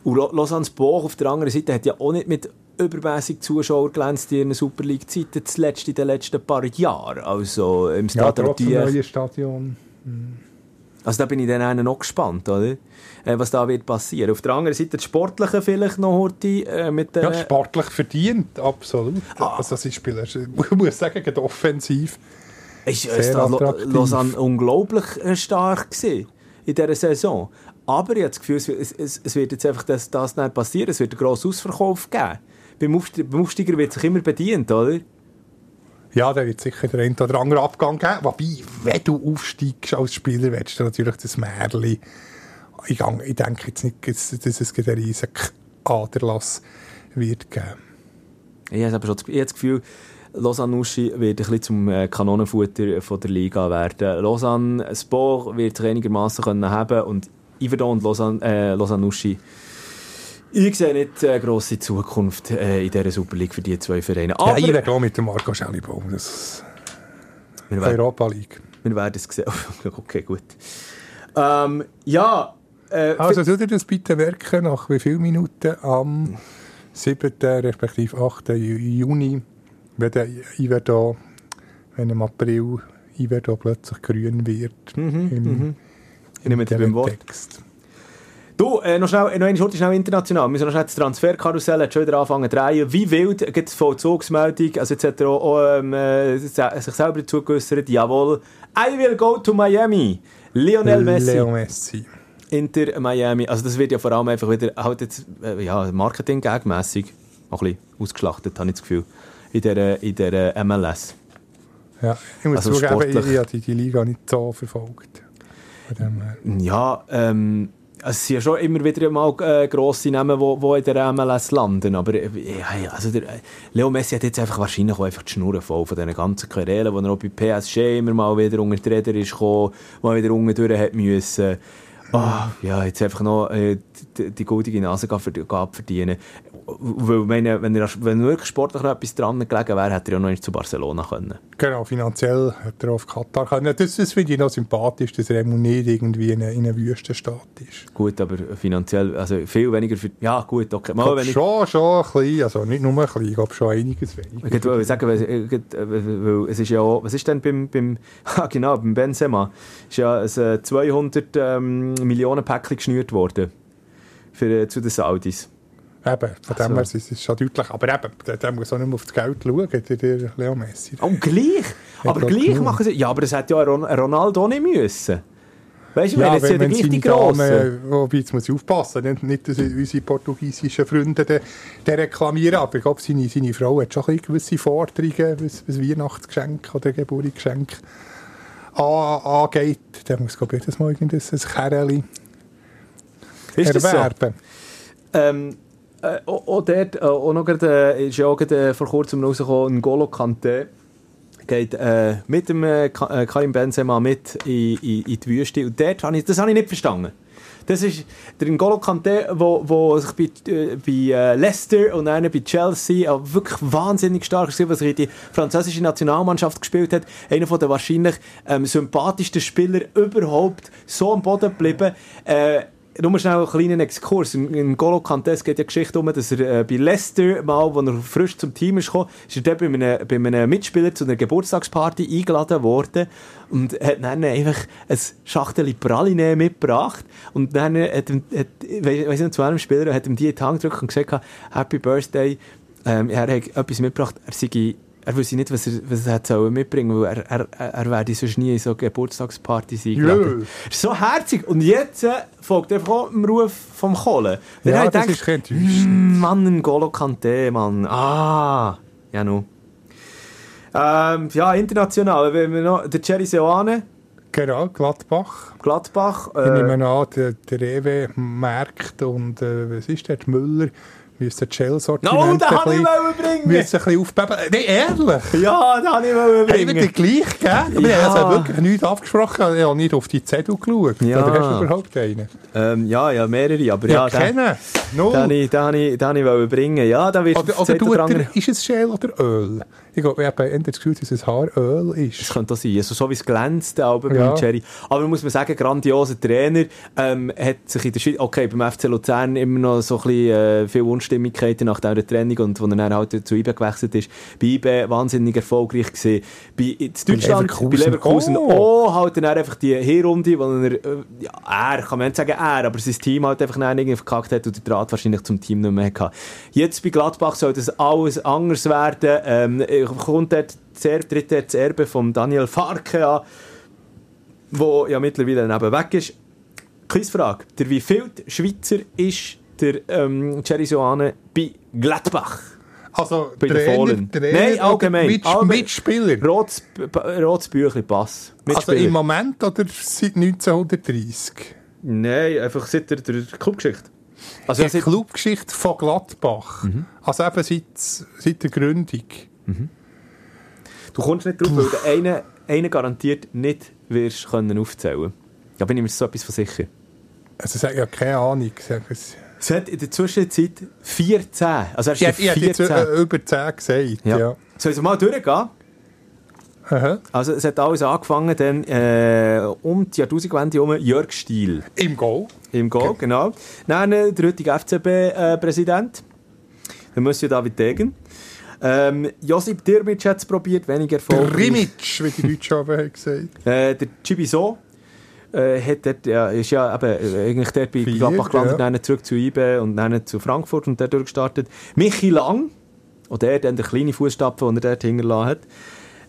Und Lausanne Boch auf der anderen Seite hat ja auch nicht mit übermäßig Zuschauer glänzt in der Super League-Zeiten, zuletzt in den letzten paar Jahren. Also im Stadion. Ja, neue Stadion. Hm. Also da bin ich dann noch gespannt, oder? Äh, was da wird passieren. Auf der anderen Seite das Sportliche vielleicht noch heute äh, mit äh, Ja, sportlich verdient, absolut. Ah. Also das ist Spieler, ich muss sagen, offensiv ist sehr Lausanne unglaublich äh, stark gewesen in dieser Saison. Aber ich habe das Gefühl, es, es, es wird jetzt einfach das, das nicht passieren. Es wird einen grossen Ausverkauf geben. Beim, Aufsteiger, wird sich immer bedient, oder? Ja, da wird sicher der ein oder andere Abgang geben. Wobei, wenn du aufsteigst als Spieler, willst du natürlich das Märchen. Ich, ich denke jetzt nicht, dass es einen riesigen Aderlass wird geben. Ich habe aber schon das, das Gefühl, Lausanne Uschi wird ein bisschen zum äh, Kanonenfutter von der Liga werden. Lausanne Sport wird sich einigermaßen haben und Iverdon und Lausanne, äh, Lausanne Uschi ich sehe nicht eine grosse Zukunft äh, in dieser Super League für diese zwei Vereine. Aber, ja, ich mit dem Marco Schellibaum. Das Europa League. Wir werden es sehen. okay, gut. Ähm, ja. Äh, also, soll ihr das bitte merken, nach wie vielen Minuten am 7. respektive 8. Juni, wenn der Iverdo, wenn im April Iverdo plötzlich grün wird. Mhm, im, mhm. Ich nehme beim Wort. Text. Du, äh, noch schnell, noch eine Schurte schnell international. Wir müssen noch schnell das Transferkarussell jetzt schon wieder anfangen zu drehen. Wie wild gibt es Vollzugsmeldung? Also jetzt hat er auch, auch ähm, äh, sich selber zugeäussert. Jawohl. I will go to Miami. Lionel Messi. Leo Messi. Inter Miami. Also das wird ja vor allem einfach wieder halt jetzt, äh, ja, Marketing-gagmässig ein bisschen ausgeschlachtet, habe ich das Gefühl. In der, in der MLS. Ja, ich muss also zugeben, ich, ich habe die, die Liga nicht so verfolgt. Ja, ähm, es sind ja schon immer wieder mal äh, grosse Namen, die in der MLS landen, aber äh, also der, äh, Leo Messi hat jetzt einfach wahrscheinlich auch einfach die Schnur voll von diesen ganzen Querelen, wo er auch bei PSG immer mal wieder unter die Räder ist gekommen, mal wieder unten durch hat müssen. Oh, ja, jetzt einfach noch äh, die, die goldige Nase verdienen. Weil, meine, wenn, er, wenn wirklich sportlich noch etwas dran gelegen wäre, hätte er ja noch nicht zu Barcelona können. Genau, finanziell hätte er auf Katar können. Das, das finde ich noch sympathisch, dass er eben nicht irgendwie in einer Wüstenstadt ist. Gut, aber finanziell, also viel weniger für, ja gut, okay. Mal, wenn ich, schon, schon ein bisschen, also nicht nur ein bisschen, ich glaube schon einiges weniger. Ich wollte sagen, weil, äh, weil es ist ja auch, was ist denn beim, beim ah, genau, beim Benzema, ist ja ein 200 äh, ähm, Millionen Päckchen geschnürt worden für, äh, zu den Saudis. Eben, von dem her ist es schon deutlich. Aber eben, der, muss auch nicht mehr auf das Geld schauen, der, der Leo Messi. Oh, gleich? Aber gleich genug. machen sie... Ja, aber das hätte ja Ronaldo nicht müssen. Weißt du, ja, wenn, wenn, wenn die Grossen. Wobei, jetzt muss ich aufpassen, nicht, nicht dass unsere portugiesischen Freunde den, den reklamieren, aber ich glaube, seine, seine Frau hat schon ein gewisse Forderungen, was, was Weihnachtsgeschenk oder Geburtsgeschenk angeht. Der muss, glaube ich, jedes Mal irgendein Kerl erwerben. So? Ähm, äh, auch dort, äh, auch noch gerade, äh, ist ja auch gerade, äh, vor kurzem rausgekommen, Golo Kante geht äh, mit dem äh, äh, Karim Benzema mit in, in, in die Wüste und dort habe ich, das habe ich nicht verstanden. Das ist der N'Golo Kanté, wo sich bei, äh, bei Leicester und dann bei Chelsea wirklich wahnsinnig stark war, was er in die französische Nationalmannschaft gespielt hat. Einer der wahrscheinlich ähm, sympathischsten Spieler überhaupt, so am Boden geblieben. Äh, nur schnell einen kleinen Exkurs. Im Golo Kantes geht ja Geschichte um, dass er äh, bei Leicester mal, als er frisch zum Team ist gekommen, ist er dort bei einem, bei einem Mitspieler zu einer Geburtstagsparty eingeladen worden und hat dann einfach ein Schachtel Praline mitgebracht und dann hat, hat, weiss nicht, zu einem Spieler hat ihm die in die Hand gedrückt und gesagt, Happy Birthday, ähm, er hat etwas mitgebracht, er sei er wüsste nicht, was er, was er hat mitbringen soll, weil er, er, er werde sonst nie in so Geburtstagspartys eingeladen. Ja. So herzig. Und jetzt äh, folgt einfach auch dem Ruf vom Kohlen. Ja, das denkt, ist kein mm, Mann, ein Golo Kante, Mann. Ah, ja, nu. Ähm, ja, international. Wenn wir noch, der Cherry Seoane. Genau, Gladbach. Gladbach. Äh, ich nehme an, der, der Rewe merkt und äh, was ist der, Müller müssen die Shell-Sortimente Oh, den ein habe ich bisschen- bringen. müssen ein bisschen aufbeben. Nein, ehrlich? Ja, den habe ich wollen Haben wir bringen. den gleich gegeben? Wir Ja. also wirklich nichts abgesprochen. Ich habe nicht auf die Zettel geschaut. Ja. Oder hast du überhaupt einen? Ähm, ja, ja, mehrere, aber Ja, ja, den, kennen. den, Null. habe ich- den, habe ich- den habe ich wollen bringen. Ja, da wird Oder, oder Zeit tut andere- er, ist es Shell oder Öl? Ich glaube, ich habe das Gefühl, dass es Haaröl Das ist. könnte auch sein. Also, so wie es glänzt, der Album Ja. mit Cherry. Aber muss man sagen, grandioser Trainer. Ähm, hat sich in der Schweiz, okay, beim FC Luzern immer noch so ein bisschen äh, viele Unstimmigkeiten nach dieser Trennung und wo er dann halt zu IBE gewechselt ist. Bei IBE wahnsinnig erfolgreich gewesen. Bei in Deutschland, Leverkusen. bei Leverkusen Oh. auch halt dann einfach die Hinrunde, wo er, äh, ja, er, kann man nicht sagen er, aber sein Team halt einfach dann irgendwie verkackt hat und der Draht wahrscheinlich zum Team nicht mehr hatte. Jetzt bei Gladbach soll das alles anders werden. Ähm, äh, kommt dort Er- tritt dort das Erbe von Daniel Farke an, wo ja mittlerweile eben weg ist. Quizfrage. Der wievielte Schweizer ist der ähm, Jerry Soane bei Gladbach? Also, Bei den Trainer, Fohlen. Trainer Nein, allgemein. Mit. Mitspieler. Rotes, rotes Büchlein, Pass. Also Mitspieler. im Moment oder seit 1930? Nein, einfach seit der, der Clubgeschichte. Also Die seit, Clubgeschichte von Gladbach. Mhm. Also eben seit, seit der Gründung. du kommst nicht drauf, weil du einen, einen garantiert nicht wirst können aufzählen. Da bin ich mir so etwas von sicher. Also ich habe keine Ahnung. Es. Es hat in der Zwischenzeit 14. Also er ist jetzt 14. äh, über 10 gesagt. ja. Ja. Sollen wir mal durchgehen? Aha. Also es hat alles angefangen dann äh, um die Jahrtausendwende herum Jörg Stiel Im Goal. im Goal, genau. Dann äh, der heutige FCB-Präsident, der Monsieur David Degen. Ähm, Josip Dirmic hat es probiert, weniger erfolgreich. Rimic, wie die Deutschen haben gesagt. Äh, der Chibiso äh, hat dort, ja, ist ja eben, äh, eigentlich dort bei Vier, Gladbach gelandet, ja. dann zurück zu IBE und dann zu Frankfurt und dort durchgestartet. Michi Lang, und der dann der kleine Fußstapfen, den er dort hinterlassen hat.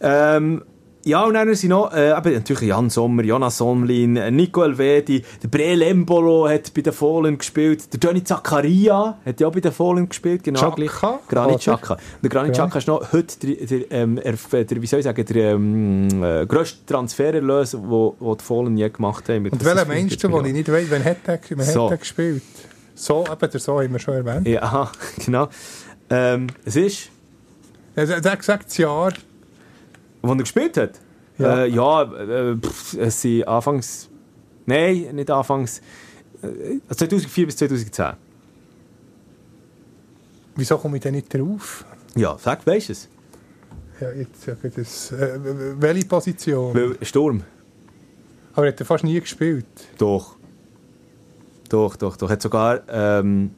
Ähm, ja, und dann sind noch, äh, eben, natürlich Jan Sommer, Jonas Somlin, äh, Nico Elvedi, der Breel Embolo hat bei den Fohlen gespielt, der Johnny Zaccaria hat ja auch bei den Fohlen gespielt, genau gleich. Granit? Xhaka. Der Granit Ja. Xhaka ist noch heute der, der, ähm, er- der, wie soll ich sagen, der ähm, äh, grösste Transfererlös, den die Fohlen je gemacht haben. Und welcher meinst du, den ich nicht weiß, wann hat er, wann So. hat gespielt? So, eben, der so haben wir schon erwähnt. Ja, genau. Ähm, es ist, er hat gesagt, das Jahr. Er gespielt hat. Ja. Äh, ja, äh, pff, es sind anfangs, nein, nicht anfangs, äh, 2004 bis 2010. Wieso komme ich denn nicht drauf? Ja, sag, weisst du es? Ja, jetzt sage ich das. Äh, welche Position? Weil Sturm. Aber er hat er fast nie gespielt. Doch. Doch, doch, doch. Er hat sogar ähm,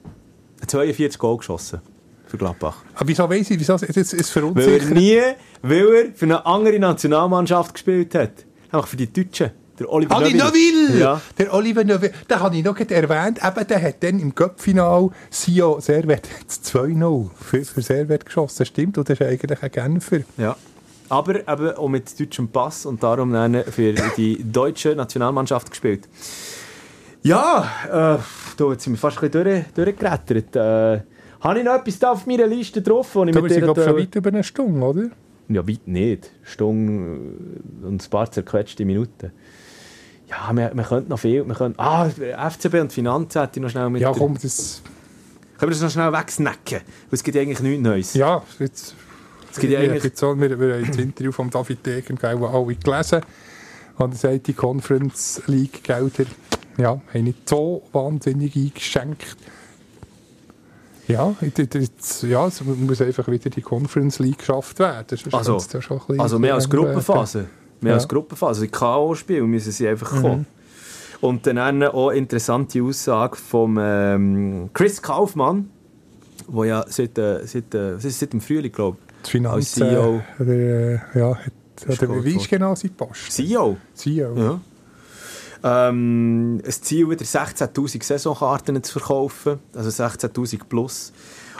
42 Goal geschossen für Gladbach. Aber wieso weiß ich, wieso es, es, es Weil er nie, weil er für eine andere Nationalmannschaft gespielt hat. Nämlich für die Deutschen. Der Oliver Oli Neuville. Neuville! Ja. Der Oliver Neuville, den habe ich noch erwähnt. Eben, der hat dann im Cup-Final Sio Servet 2-0 für, für Servet geschossen. Stimmt, und das ist eigentlich ein Genfer. ja. Aber eben auch mit deutschem Pass und darum dann für die deutsche Nationalmannschaft gespielt. Ja, äh, da, jetzt sind wir fast ein bisschen durch, durchgerettert. Äh, habe ich noch etwas da auf meiner Liste drauf, wo ich sind dir... glaube schon weit über eine Stunde, oder? Ja, weit nicht. Stunde und ein paar zerquetschte Minuten. Ja, wir, wir könnten noch viel. Wir könnten, ah, FCB und Finanzen hätte ich noch schnell mit. Ja, komm, das... Können wir das noch schnell wegsnacken? Weil es gibt ja eigentlich nichts Neues. Ja, jetzt... Es gibt ja eigentlich- jetzt so, wir, wir haben das Interview von David Degen alle gelesen Und er sagt, die Conference League Gelder ja, haben nicht so wahnsinnig eingeschenkt. Ja, jetzt, ja, es muss einfach wieder die Conference League geschafft werden. Also, ja schon ein bisschen Also mehr als. Gruppenphase. Mehr Ja. als Gruppenphase. Die K.O.-Spiel müssen sie einfach kommen. Und dann eine auch interessante Aussage von ähm, Chris Kaufmann, der ja seit, äh, seit, äh, seit dem Frühling, glaube Das Finanz, als CEO. Äh, ja, hat, gut wie ist genau sein Post? ich. CEO. CEO. Ja. Ähm, ein Ziel, wieder 16'000 Saisonkarten zu verkaufen, also 16'000 plus.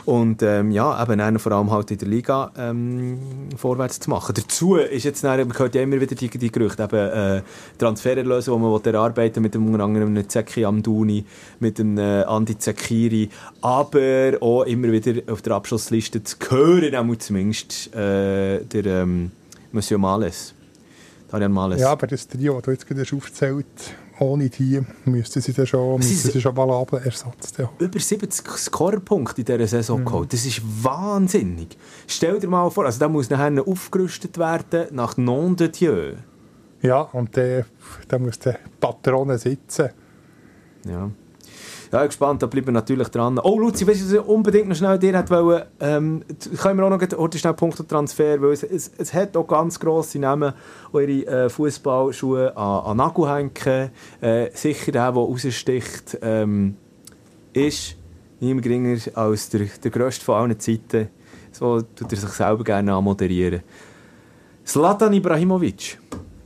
Und ähm, ja, eben dann vor allem halt in der Liga ähm, vorwärts zu machen. Dazu ist jetzt dann, man hört ja immer wieder die, die Gerüchte, eben äh, Transfererlöse, die man erarbeiten mit dem unter anderem Zeki Amdouni, mit dem äh, Andi Zekiri, aber auch immer wieder auf der Abschlussliste zu hören, zumindest äh, der ähm, Monsieur Males. Darian Males. Ja, aber das Trio, das du jetzt gerade aufgezählt ohne die müssten sie dann schon, müssten sie schon valablen Ersatz ja. über 70 Scorerpunkte in dieser Saison geholt. Das ist wahnsinnig. Stell dir mal vor, also da muss nachher aufgerüstet werden nach Nom de Dieu. ja, und dann, dann muss der Patronen sitzen. Ja. Ja, gespannt, da bleiben wir natürlich dran. Oh, Luzi, weißt du, unbedingt noch schnell dir hat wollen, ähm, können wir auch noch heute schnell Punkt und Transfer, weil es, es, es hat auch ganz grosse Namen, die ihre äh, Fußballschuhe an, an Nagel hängen. Äh, sicher der, der raussticht, ähm, ist niemand geringer als der, der grösste von allen Zeiten. So tut er sich selber gerne anmoderieren. Zlatan Ibrahimovic.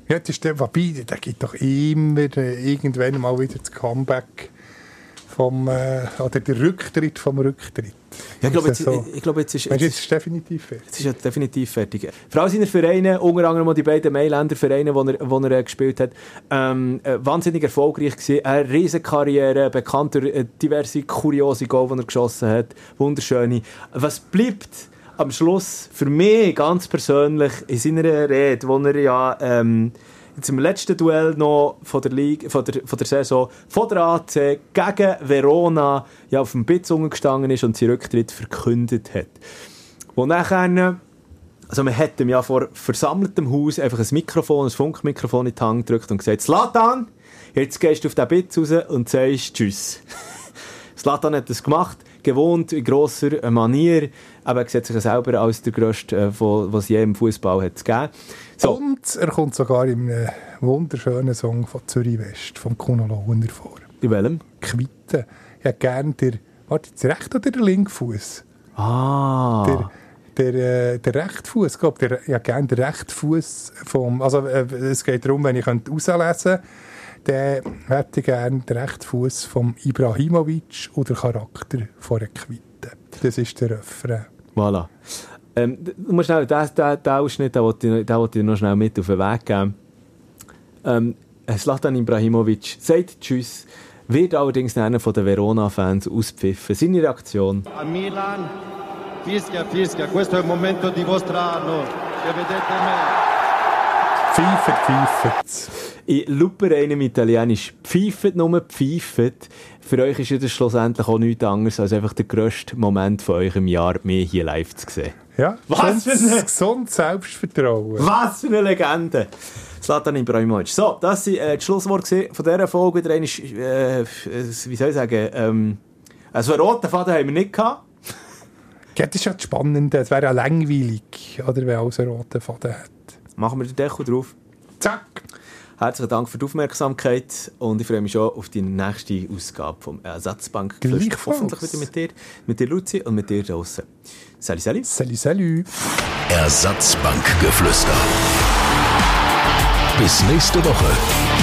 Ja, das ist der, wobei, der gibt doch immer äh, irgendwann mal wieder das Comeback vom, äh, oder der Rücktritt vom Rücktritt. Ja, ich glaube, jetzt, das so? ich, ich glaube, jetzt ist... Jetzt jetzt ist es definitiv fertig? Es ist definitiv fertig. Vor allem seine Vereine, unter anderem die beiden Mailänder Vereine, die er, wo er äh, gespielt hat, ähm, äh, wahnsinnig erfolgreich gewesen. Eine riesige Karriere, bekannt durch äh, diverse kuriose Goal, die er geschossen hat. Wunderschöne. Was bleibt am Schluss für mich ganz persönlich in seiner Rede, wo er ja ähm, jetzt im letzten Duell noch von der, Liga, von der, von der Saison von der AC gegen Verona ja, auf dem Bitz gestanden ist und seinen Rücktritt verkündet hat. Wo nachher, also man hat ihm ja vor versammeltem Haus einfach ein Mikrofon, ein Funkmikrofon in die Hand gedrückt und gesagt, Slatan, jetzt gehst du auf den Bitz raus und sagst Tschüss. Slatan hat das gemacht, gewohnt in grosser Manier, aber er sieht sich selber als der grösste, äh, was je im Fußball hat gegeben. So, Und er kommt sogar in einem wunderschönen Song von Zürich West, vom Kuno Launer vor. in welchem? Quitten. Ich hätte gerne der, warte, jetzt der rechte oder der linke Fuß? Ah, Der, der, äh, der rechte Fuß, glaube der, ich hätte gerne den rechten Fuß vom, also äh, es geht darum, wenn ich könnte rauslesen könnte, dann hätte ich gerne den rechten Fuß vom Ibrahimovic oder Charakter von der Quitte. Das ist der Refrain. Voilà. Ähm, musst schnell, den, den, den Ausschnitt, den wollte ich, ich noch schnell mit auf den Weg geben. Ähm, Zlatan Ibrahimovic sagt Tschüss, wird allerdings einer den Verona-Fans auspfiffen. Seine Reaktion. a Milan, fischia, fischia, questo è il momento di Vostrano, che vedete me. Pfeifer, pfeifer. In Lupereinem Italienisch pfeift nur pfeift. Für euch ist ja das schlussendlich auch nichts anderes als einfach der grösste Moment von eurem Jahr, mich hier live zu sehen. Ja, Was für gesund, eine- gesund Selbstvertrauen. Was für eine Legende! Zlatan Ibrahimovic. So, das waren äh, die Schlussworte gewesen von dieser Folge. Wieder einmal, äh, wie soll ich sagen, ähm, also einen roten Faden haben wir nicht gehabt. Ja, das ist ja das Spannende. Es wäre ja langweilig, oder, wenn alles einen roten Faden hat. Machen wir den Deckel drauf. Zack! Herzlichen Dank für die Aufmerksamkeit und ich freue mich schon auf die nächste Ausgabe vom Ersatzbank. Hoffentlich wieder mit dir, mit dir Luzi und mit dir draussen. Salut, salut. Salut, salut! Ersatzbankgeflüster. Bis nächste Woche.